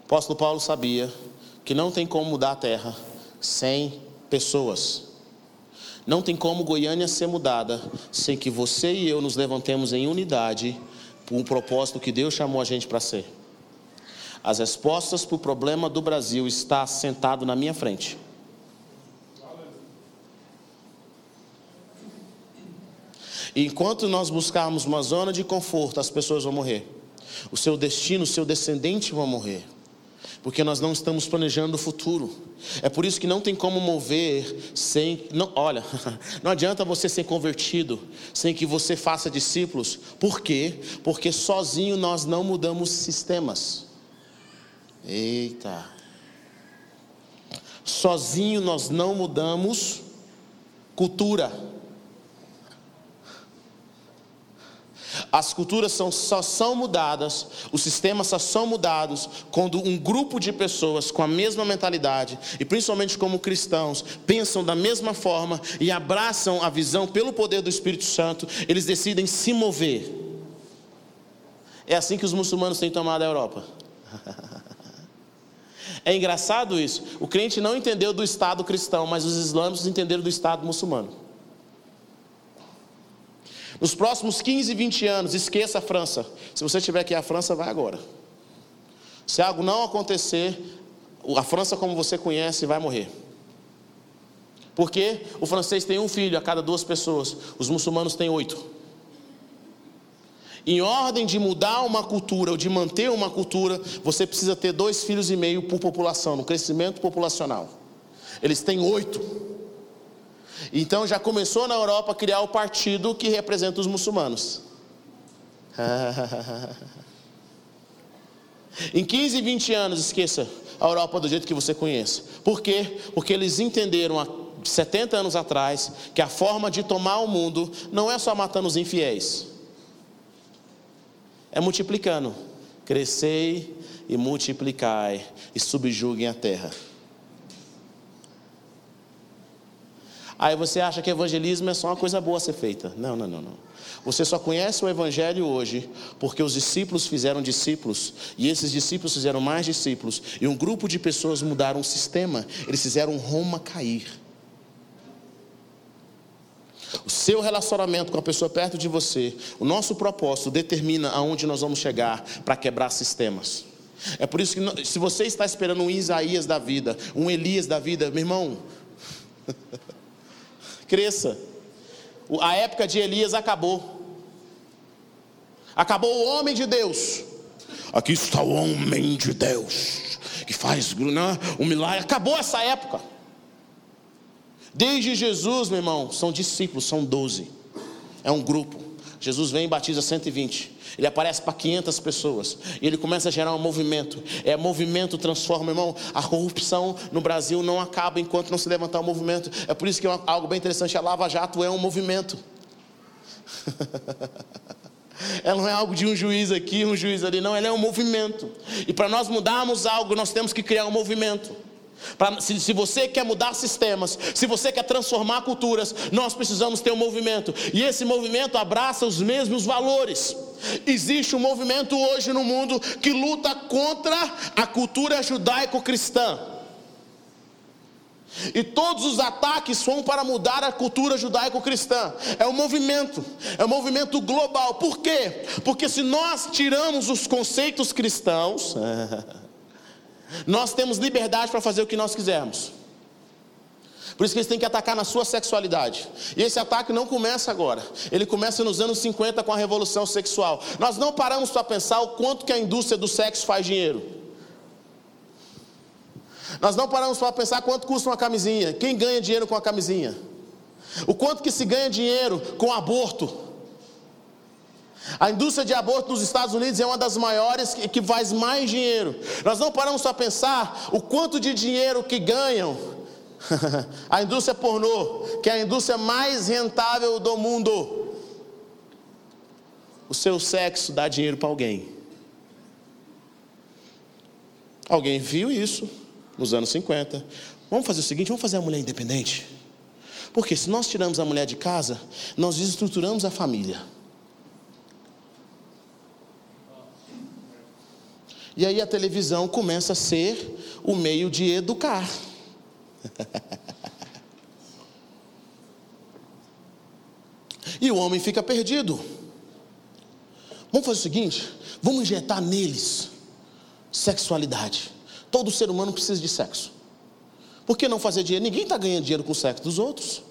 O apóstolo Paulo sabia que não tem como mudar a terra sem pessoas. Não tem como Goiânia ser mudada sem que você e eu nos levantemos em unidade por um propósito que Deus chamou a gente para ser. As respostas para o problema do Brasil está sentado na minha frente. E enquanto nós buscarmos uma zona de conforto, as pessoas vão morrer. O seu destino, o seu descendente vão morrer porque nós não estamos planejando o futuro. É por isso que não tem como mover sem. Não, olha, não adianta você ser convertido sem que você faça discípulos. Por quê? Porque sozinho nós não mudamos sistemas. Eita. Sozinho nós não mudamos cultura. As culturas são, só são mudadas, os sistemas só são mudados quando um grupo de pessoas com a mesma mentalidade, e principalmente como cristãos, pensam da mesma forma e abraçam a visão pelo poder do Espírito Santo, eles decidem se mover. É assim que os muçulmanos têm tomado a Europa. É engraçado isso. O crente não entendeu do Estado cristão, mas os islâmicos entenderam do Estado muçulmano. Nos próximos 15, 20 anos, esqueça a França. Se você tiver aqui a França, vai agora. Se algo não acontecer, a França, como você conhece, vai morrer. Porque o francês tem um filho a cada duas pessoas, os muçulmanos têm oito. Em ordem de mudar uma cultura ou de manter uma cultura, você precisa ter dois filhos e meio por população, no crescimento populacional. Eles têm oito. Então já começou na Europa a criar o partido que representa os muçulmanos. em 15, 20 anos, esqueça a Europa do jeito que você conhece. Por quê? Porque eles entenderam há 70 anos atrás que a forma de tomar o mundo não é só matando os infiéis, é multiplicando. Crescei e multiplicai e subjuguem a terra. Aí você acha que evangelismo é só uma coisa boa a ser feita. Não, não, não, não. Você só conhece o evangelho hoje porque os discípulos fizeram discípulos e esses discípulos fizeram mais discípulos e um grupo de pessoas mudaram o sistema. Eles fizeram Roma cair. O seu relacionamento com a pessoa perto de você, o nosso propósito determina aonde nós vamos chegar para quebrar sistemas. É por isso que se você está esperando um Isaías da vida, um Elias da vida, meu irmão, cresça. A época de Elias acabou. Acabou o homem de Deus. Aqui está o homem de Deus que faz né, um milagre. Acabou essa época. Desde Jesus, meu irmão, são discípulos, são doze. É um grupo. Jesus vem e batiza 120. Ele aparece para 500 pessoas. E ele começa a gerar um movimento. É movimento transforma, irmão. A corrupção no Brasil não acaba enquanto não se levantar o movimento. É por isso que é algo bem interessante. A Lava Jato é um movimento. Ela não é algo de um juiz aqui, um juiz ali, não, ela é um movimento. E para nós mudarmos algo, nós temos que criar um movimento. Pra, se, se, você quer mudar sistemas, se você quer transformar culturas, nós precisamos ter um movimento. E esse movimento abraça os mesmos valores. Existe um movimento hoje no mundo que luta contra a cultura judaico-cristã. E todos os ataques são para mudar a cultura judaico-cristã. É um movimento, é um movimento global. Por quê? Porque se nós tiramos os conceitos cristãos. Nós temos liberdade para fazer o que nós quisermos. Por isso que eles têm que atacar na sua sexualidade. E esse ataque não começa agora. Ele começa nos anos 50 com a revolução sexual. Nós não paramos para pensar o quanto que a indústria do sexo faz dinheiro. Nós não paramos para pensar quanto custa uma camisinha. Quem ganha dinheiro com a camisinha? O quanto que se ganha dinheiro com aborto? A indústria de aborto nos Estados Unidos é uma das maiores que faz mais dinheiro. Nós não paramos a pensar o quanto de dinheiro que ganham a indústria pornô, que é a indústria mais rentável do mundo. O seu sexo dá dinheiro para alguém. Alguém viu isso nos anos 50. Vamos fazer o seguinte: vamos fazer a mulher independente. Porque se nós tiramos a mulher de casa, nós desestruturamos a família. E aí a televisão começa a ser o meio de educar. e o homem fica perdido. Vamos fazer o seguinte: vamos injetar neles sexualidade. Todo ser humano precisa de sexo. Por que não fazer dinheiro? Ninguém está ganhando dinheiro com o sexo dos outros.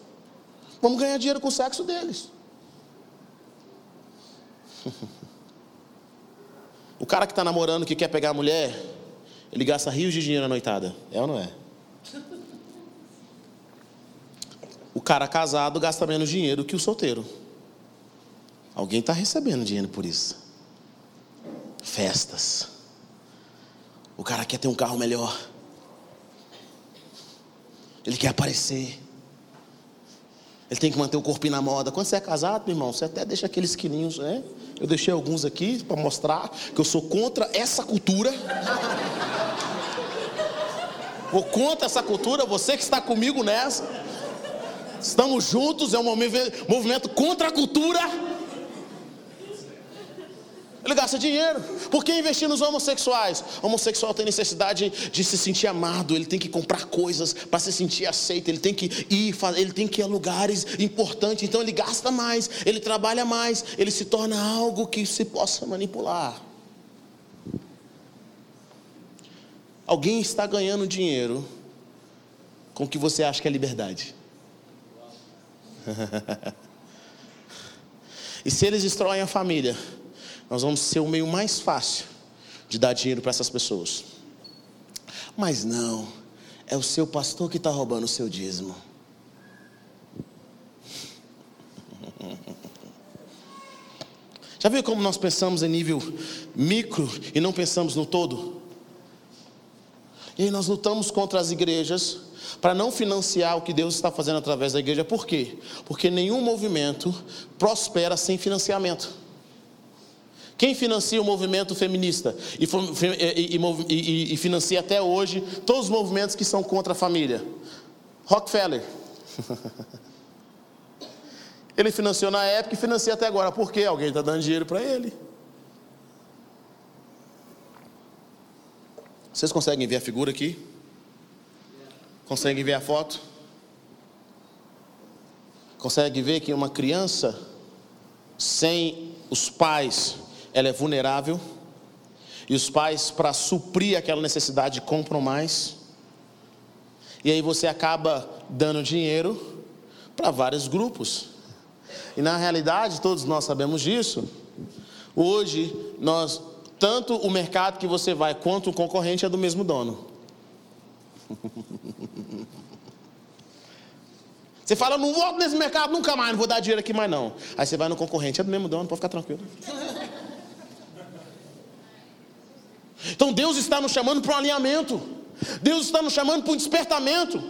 Vamos ganhar dinheiro com o sexo deles. O cara que está namorando, que quer pegar a mulher, ele gasta rios de dinheiro na noitada. É ou não é? O cara casado gasta menos dinheiro que o solteiro. Alguém está recebendo dinheiro por isso. Festas. O cara quer ter um carro melhor. Ele quer aparecer. Ele tem que manter o corpinho na moda. Quando você é casado, meu irmão, você até deixa aqueles quilinhos, né? Eu deixei alguns aqui para mostrar que eu sou contra essa cultura. Vou contra essa cultura, você que está comigo nessa. Estamos juntos, é um movimento contra a cultura. Ele gasta dinheiro. Por que investir nos homossexuais? O homossexual tem necessidade de se sentir amado, ele tem que comprar coisas para se sentir aceito, ele tem que ir, ele tem que ir a lugares importantes, então ele gasta mais, ele trabalha mais, ele se torna algo que se possa manipular. Alguém está ganhando dinheiro com o que você acha que é liberdade. e se eles destroem a família, nós vamos ser o meio mais fácil de dar dinheiro para essas pessoas. Mas não, É o seu pastor que está roubando o seu dízimo. Já viu como nós pensamos em nível micro e não pensamos no todo? E aí nós lutamos contra as igrejas para não financiar o que Deus está fazendo através da igreja. Por quê? Porque nenhum movimento prospera sem financiamento. Quem financia o movimento feminista e, e, e, e, financia até hoje todos os movimentos que são contra a família? Rockefeller. Ele financiou na época e financia até agora. Por quê? Alguém está dando dinheiro para ele. Vocês conseguem ver a figura aqui? Conseguem ver a foto? Consegue ver que uma criança sem os pais, ela é vulnerável? E os pais, para suprir aquela necessidade, compram mais. E aí você acaba dando dinheiro para vários grupos. E na realidade, todos nós sabemos disso. Hoje, nós, tanto o mercado que você vai quanto o concorrente é do mesmo dono. Você fala, não volto nesse mercado nunca mais, não vou dar dinheiro aqui mais não. Aí você vai no concorrente, é do mesmo dono, pode ficar tranquilo. Então Deus está nos chamando para um alinhamento. Deus está nos chamando para um despertamento.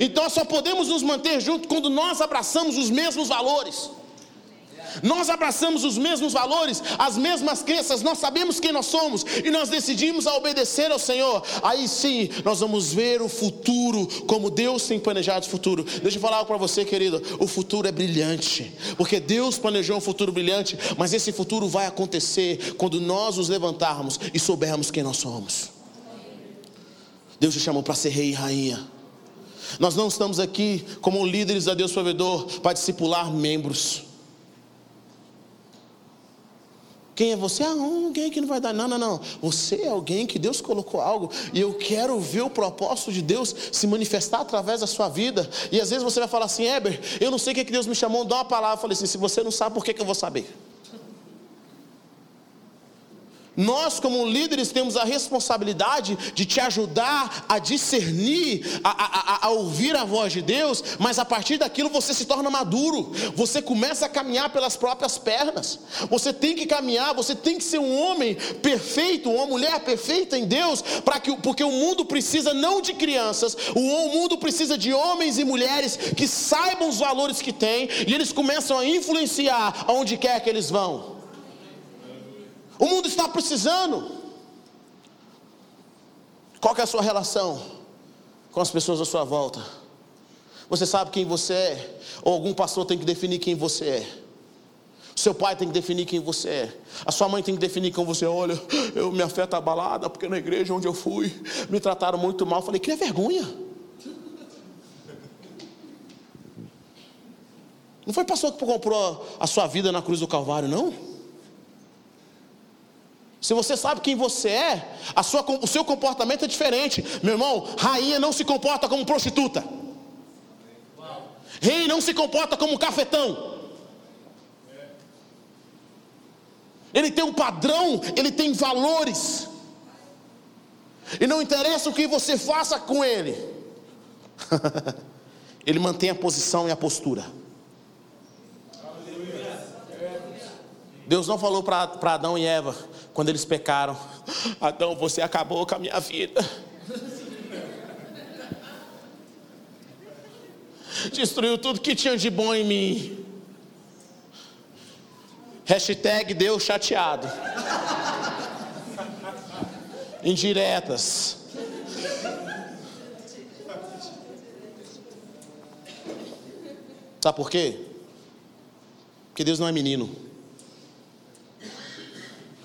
Então só podemos nos manter juntos quando nós abraçamos os mesmos valores. Nós abraçamos os mesmos valores, as mesmas crenças, nós sabemos quem nós somos e nós decidimos a obedecer ao Senhor. Aí sim, nós vamos ver o futuro como Deus tem planejado o futuro. Deixa eu falar algo para você, querido. O futuro é brilhante, porque Deus planejou um futuro brilhante, mas esse futuro vai acontecer quando nós nos levantarmos e soubermos quem nós somos. Deus te chamou para ser rei e rainha. Nós não estamos aqui como líderes da Deus provedor para discipular membros. Quem é você? Ah, alguém que não vai dar. Não, não, não. Você é alguém que Deus colocou algo e eu quero ver o propósito de Deus se manifestar através da sua vida. E às vezes você vai falar assim, Heber, eu não sei o que Deus me chamou, dá uma palavra. Eu falei assim: se você não sabe, por que, que eu vou saber? Nós, como líderes, temos a responsabilidade de te ajudar a discernir, a, a, a, ouvir a voz de Deus, mas a partir daquilo você se torna maduro, você começa a caminhar pelas próprias pernas. Você tem que caminhar, você tem que ser um homem perfeito, uma mulher perfeita em Deus, para que, porque o mundo precisa não de crianças, o mundo precisa de homens e mulheres que saibam os valores que têm e eles começam a influenciar aonde quer que eles vão. O mundo está precisando. Qual é a sua relação com as pessoas à sua volta? Você sabe quem você é? Ou algum pastor tem que definir quem você é? Seu pai tem que definir quem você é. A sua mãe tem que definir quem você é. Olha, eu me afeto abalada porque na igreja onde eu fui me trataram muito mal. falei, que vergonha. Não foi pastor que comprou a sua vida na cruz do Calvário, não? Se você sabe quem você é, sua, o seu comportamento é diferente. Meu irmão, rainha não se comporta como prostituta. Rei não se comporta como cafetão. Ele tem um padrão, ele tem valores. E não interessa o que você faça com ele. ele mantém a posição e a postura. Deus não falou para Adão e Eva, quando eles pecaram: Adão, você acabou com a minha vida. Destruiu tudo que tinha de bom em mim. Hashtag Deus chateado. Indiretas. Sabe por quê? Porque Deus não é menino.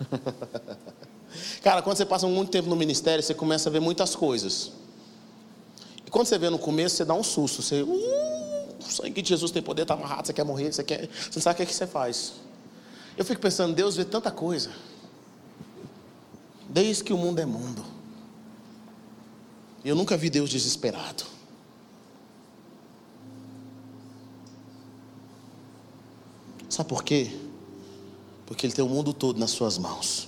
Cara, quando você passa muito tempo no ministério, você começa a ver muitas coisas. E quando você vê no começo, você dá um susto. Você, uh, o sangue de Jesus tem poder, está amarrado, você quer morrer, você quer. Você não sabe o que, é que você faz. Eu fico pensando, Deus vê tanta coisa. Desde que o mundo é mundo. Eu nunca vi Deus desesperado. Sabe por quê? Porque Ele tem o mundo todo nas suas mãos.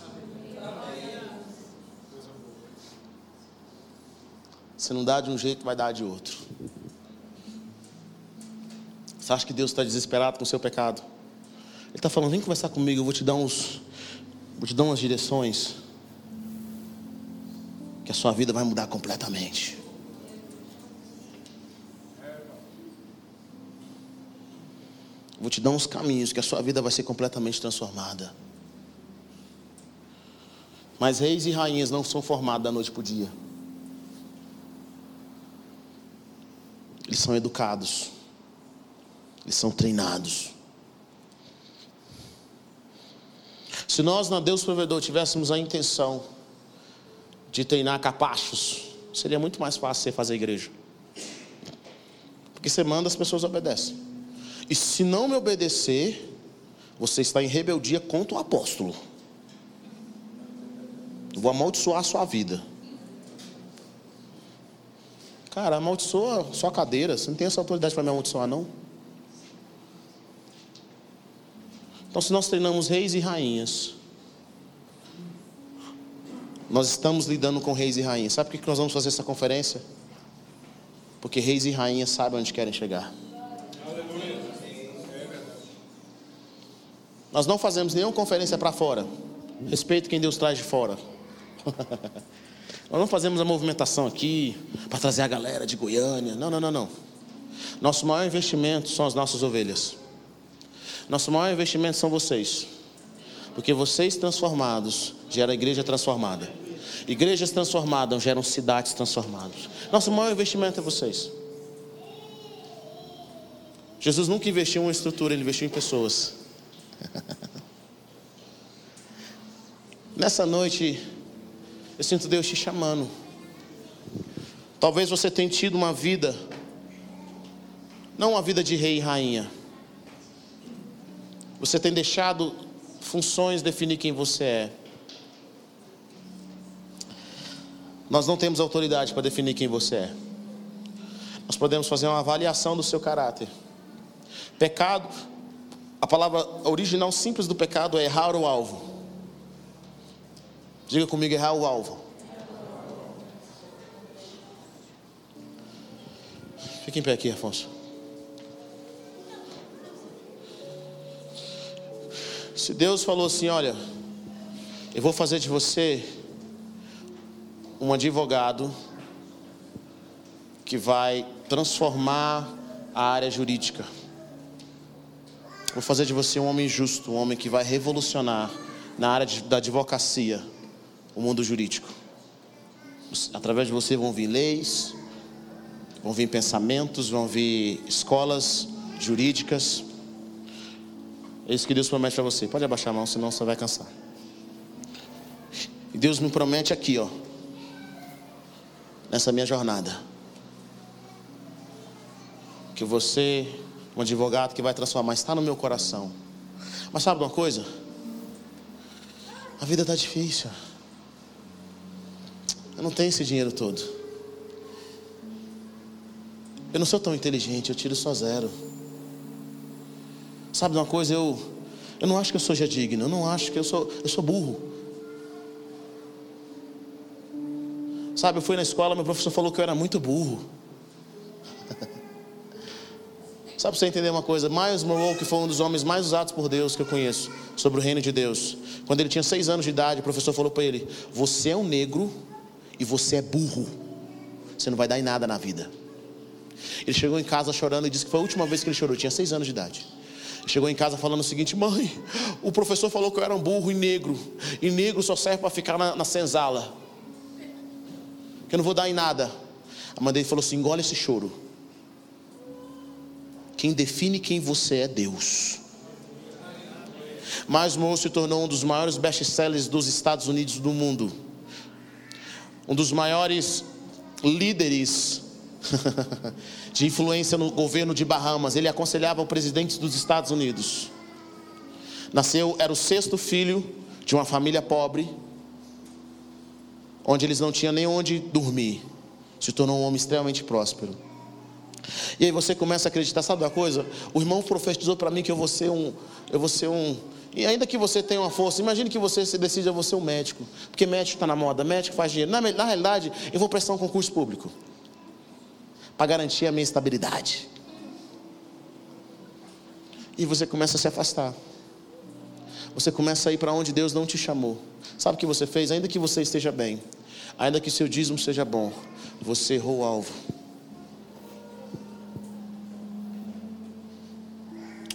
Se não dá de um jeito, vai dar de outro. Você acha que Deus está desesperado com o seu pecado? Ele está falando: vem conversar comigo, eu vou te dar uns, vou te dar umas direções que a sua vida vai mudar completamente. Te dar uns caminhos que a sua vida vai ser completamente transformada. Mas reis e rainhas não são formados da noite para o dia. Eles são educados. Eles são treinados. Se nós na Deus Provedor tivéssemos a intenção de treinar capachos, seria muito mais fácil você fazer igreja. Porque você manda, as pessoas obedecem. E se não me obedecer, você está em rebeldia contra o apóstolo. Vou amaldiçoar a sua vida. Cara, amaldiçoa sua cadeira. Você não tem essa autoridade para me amaldiçoar, não? Então, se nós treinamos reis e rainhas, nós estamos lidando com reis e rainhas. Sabe por que nós vamos fazer essa conferência? Porque reis e rainhas sabem onde querem chegar. Nós não fazemos nenhuma conferência para fora. Respeito quem Deus traz de fora. Nós não fazemos a movimentação aqui para trazer a galera de Goiânia. Não, não, não, não. Nosso maior investimento são as nossas ovelhas. Nosso maior investimento são vocês. Porque vocês transformados geram igreja transformada. Igrejas transformadas geram cidades transformadas. Nosso maior investimento é vocês. Jesus nunca investiu em uma estrutura, ele investiu em pessoas. Nessa noite, eu sinto Deus te chamando. Talvez você tenha tido uma vida, não uma vida de rei e rainha. Você tem deixado funções definir quem você é. Nós não temos autoridade para definir quem você é. Nós podemos fazer uma avaliação do seu caráter. Pecado, a palavra original simples do pecado é errar o alvo. Diga comigo, errar o alvo. Fique em pé aqui, Afonso. Se Deus falou assim: Olha, eu vou fazer de você um advogado que vai transformar a área jurídica. Vou fazer de você um homem justo, um homem que vai revolucionar na área de, da advocacia o mundo jurídico. Através de você vão vir leis, vão vir pensamentos, vão vir escolas jurídicas. É isso que Deus promete para você. Pode abaixar a mão, senão você vai cansar. E Deus me promete aqui, ó, nessa minha jornada, que você, um advogado que vai transformar, está no meu coração. Mas sabe uma coisa? A vida está difícil. Eu não tenho esse dinheiro todo. Eu não sou tão inteligente, eu tiro só zero. Sabe uma coisa, eu, eu não acho que eu seja digno, eu não acho que eu sou, eu sou burro. Sabe, eu fui na escola, meu professor falou que eu era muito burro. Sabe para você entender uma coisa? Miles Monroe, que foi um dos homens mais usados por Deus que eu conheço, sobre o reino de Deus. Quando ele tinha seis anos de idade, o professor falou para ele: Você é um negro e você é burro. Você não vai dar em nada na vida. Ele chegou em casa chorando e disse que foi a última vez que ele chorou, tinha seis anos de idade. Chegou em casa falando o seguinte: Mãe, o professor falou que eu era um burro e negro, e negro só serve para ficar na, na senzala, que eu não vou dar em nada. A mãe dele falou assim: engole esse choro. Quem define quem você é Deus. Mas Monroe se tornou um dos maiores best-sellers dos Estados Unidos do mundo um dos maiores líderes de influência no governo de Bahamas. Ele aconselhava o presidente dos Estados Unidos. Nasceu, era o sexto filho de uma família pobre, onde eles não tinham nem onde dormir. Se tornou um homem extremamente próspero. E aí você começa a acreditar, sabe uma coisa? O irmão profetizou para mim que eu vou ser um, eu vou ser um, e ainda que você tenha uma força, imagine que você se decida você um médico, porque médico está na moda, médico faz dinheiro. Na, na realidade, eu vou prestar um concurso público. para garantir a minha estabilidade. E você começa a se afastar. Você começa a ir para onde Deus não te chamou. Sabe o que você fez? Ainda que você esteja bem, ainda que seu dízimo seja bom, você errou o alvo.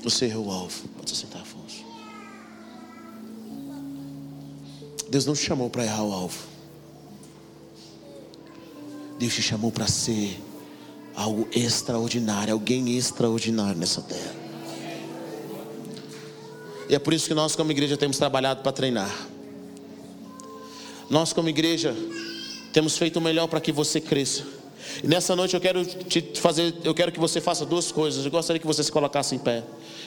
Você errou o alvo. Pode se sentar, Afonso. Deus não te chamou para errar o alvo. Deus te chamou para ser algo extraordinário, alguém extraordinário nessa terra. E é por isso que nós, como igreja, temos trabalhado para treinar. Nós, como igreja, temos feito o melhor para que você cresça. Nessa noite eu quero te fazer, eu quero que você faça duas coisas. Eu gostaria que você se colocasse em pé.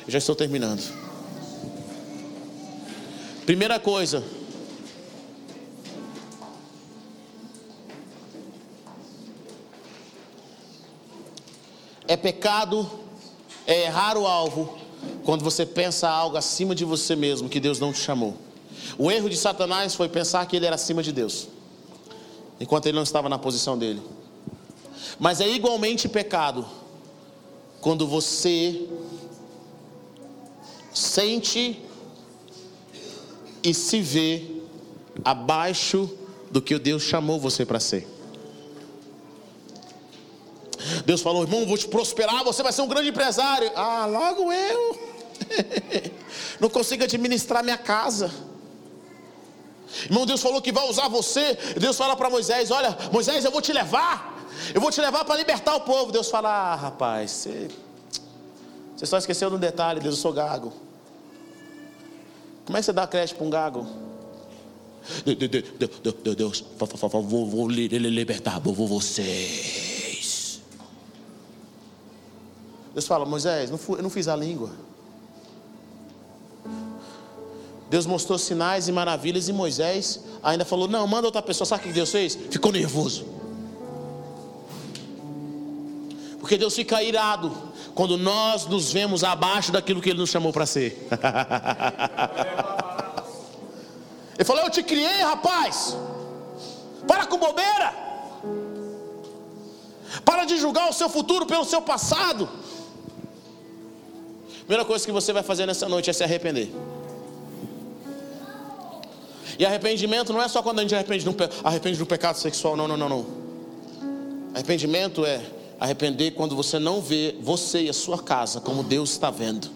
Eu já estou terminando. Primeira coisa, é pecado, é errar o alvo quando você pensa algo acima de você mesmo que Deus não te chamou. O erro de Satanás foi pensar que ele era acima de Deus, enquanto ele não estava na posição dele. Mas é igualmente pecado quando você sente e se vê abaixo do que Deus chamou você para ser. Deus falou, irmão, vou te prosperar, você vai ser um grande empresário. Ah, logo eu. Não consigo administrar minha casa. Irmão, Deus falou que vai usar você. Deus fala para Moisés: Olha, Moisés, eu vou te levar. Eu vou te levar para libertar o povo. Deus fala: Ah, rapaz, você, você só esqueceu de um detalhe. Deus, eu sou gago. Como é que você dá creche para um gago? Deus, vou, vou libertar vou vocês. Deus fala: Moisés, eu não fiz a língua. Deus mostrou sinais e maravilhas e Moisés ainda falou: Não, manda outra pessoa. Sabe o que Deus fez? Ficou nervoso. Porque Deus fica irado quando nós nos vemos abaixo daquilo que Ele nos chamou para ser. Ele falou: Eu te criei, rapaz. Para com bobeira. Para de julgar o seu futuro pelo seu passado. Primeira coisa que você vai fazer nessa noite é se arrepender. E arrependimento não é só quando a gente arrepende do, arrepende do pecado sexual, não, não, não, não. Arrependimento é arrepender quando você não vê você e a sua casa como Deus está vendo.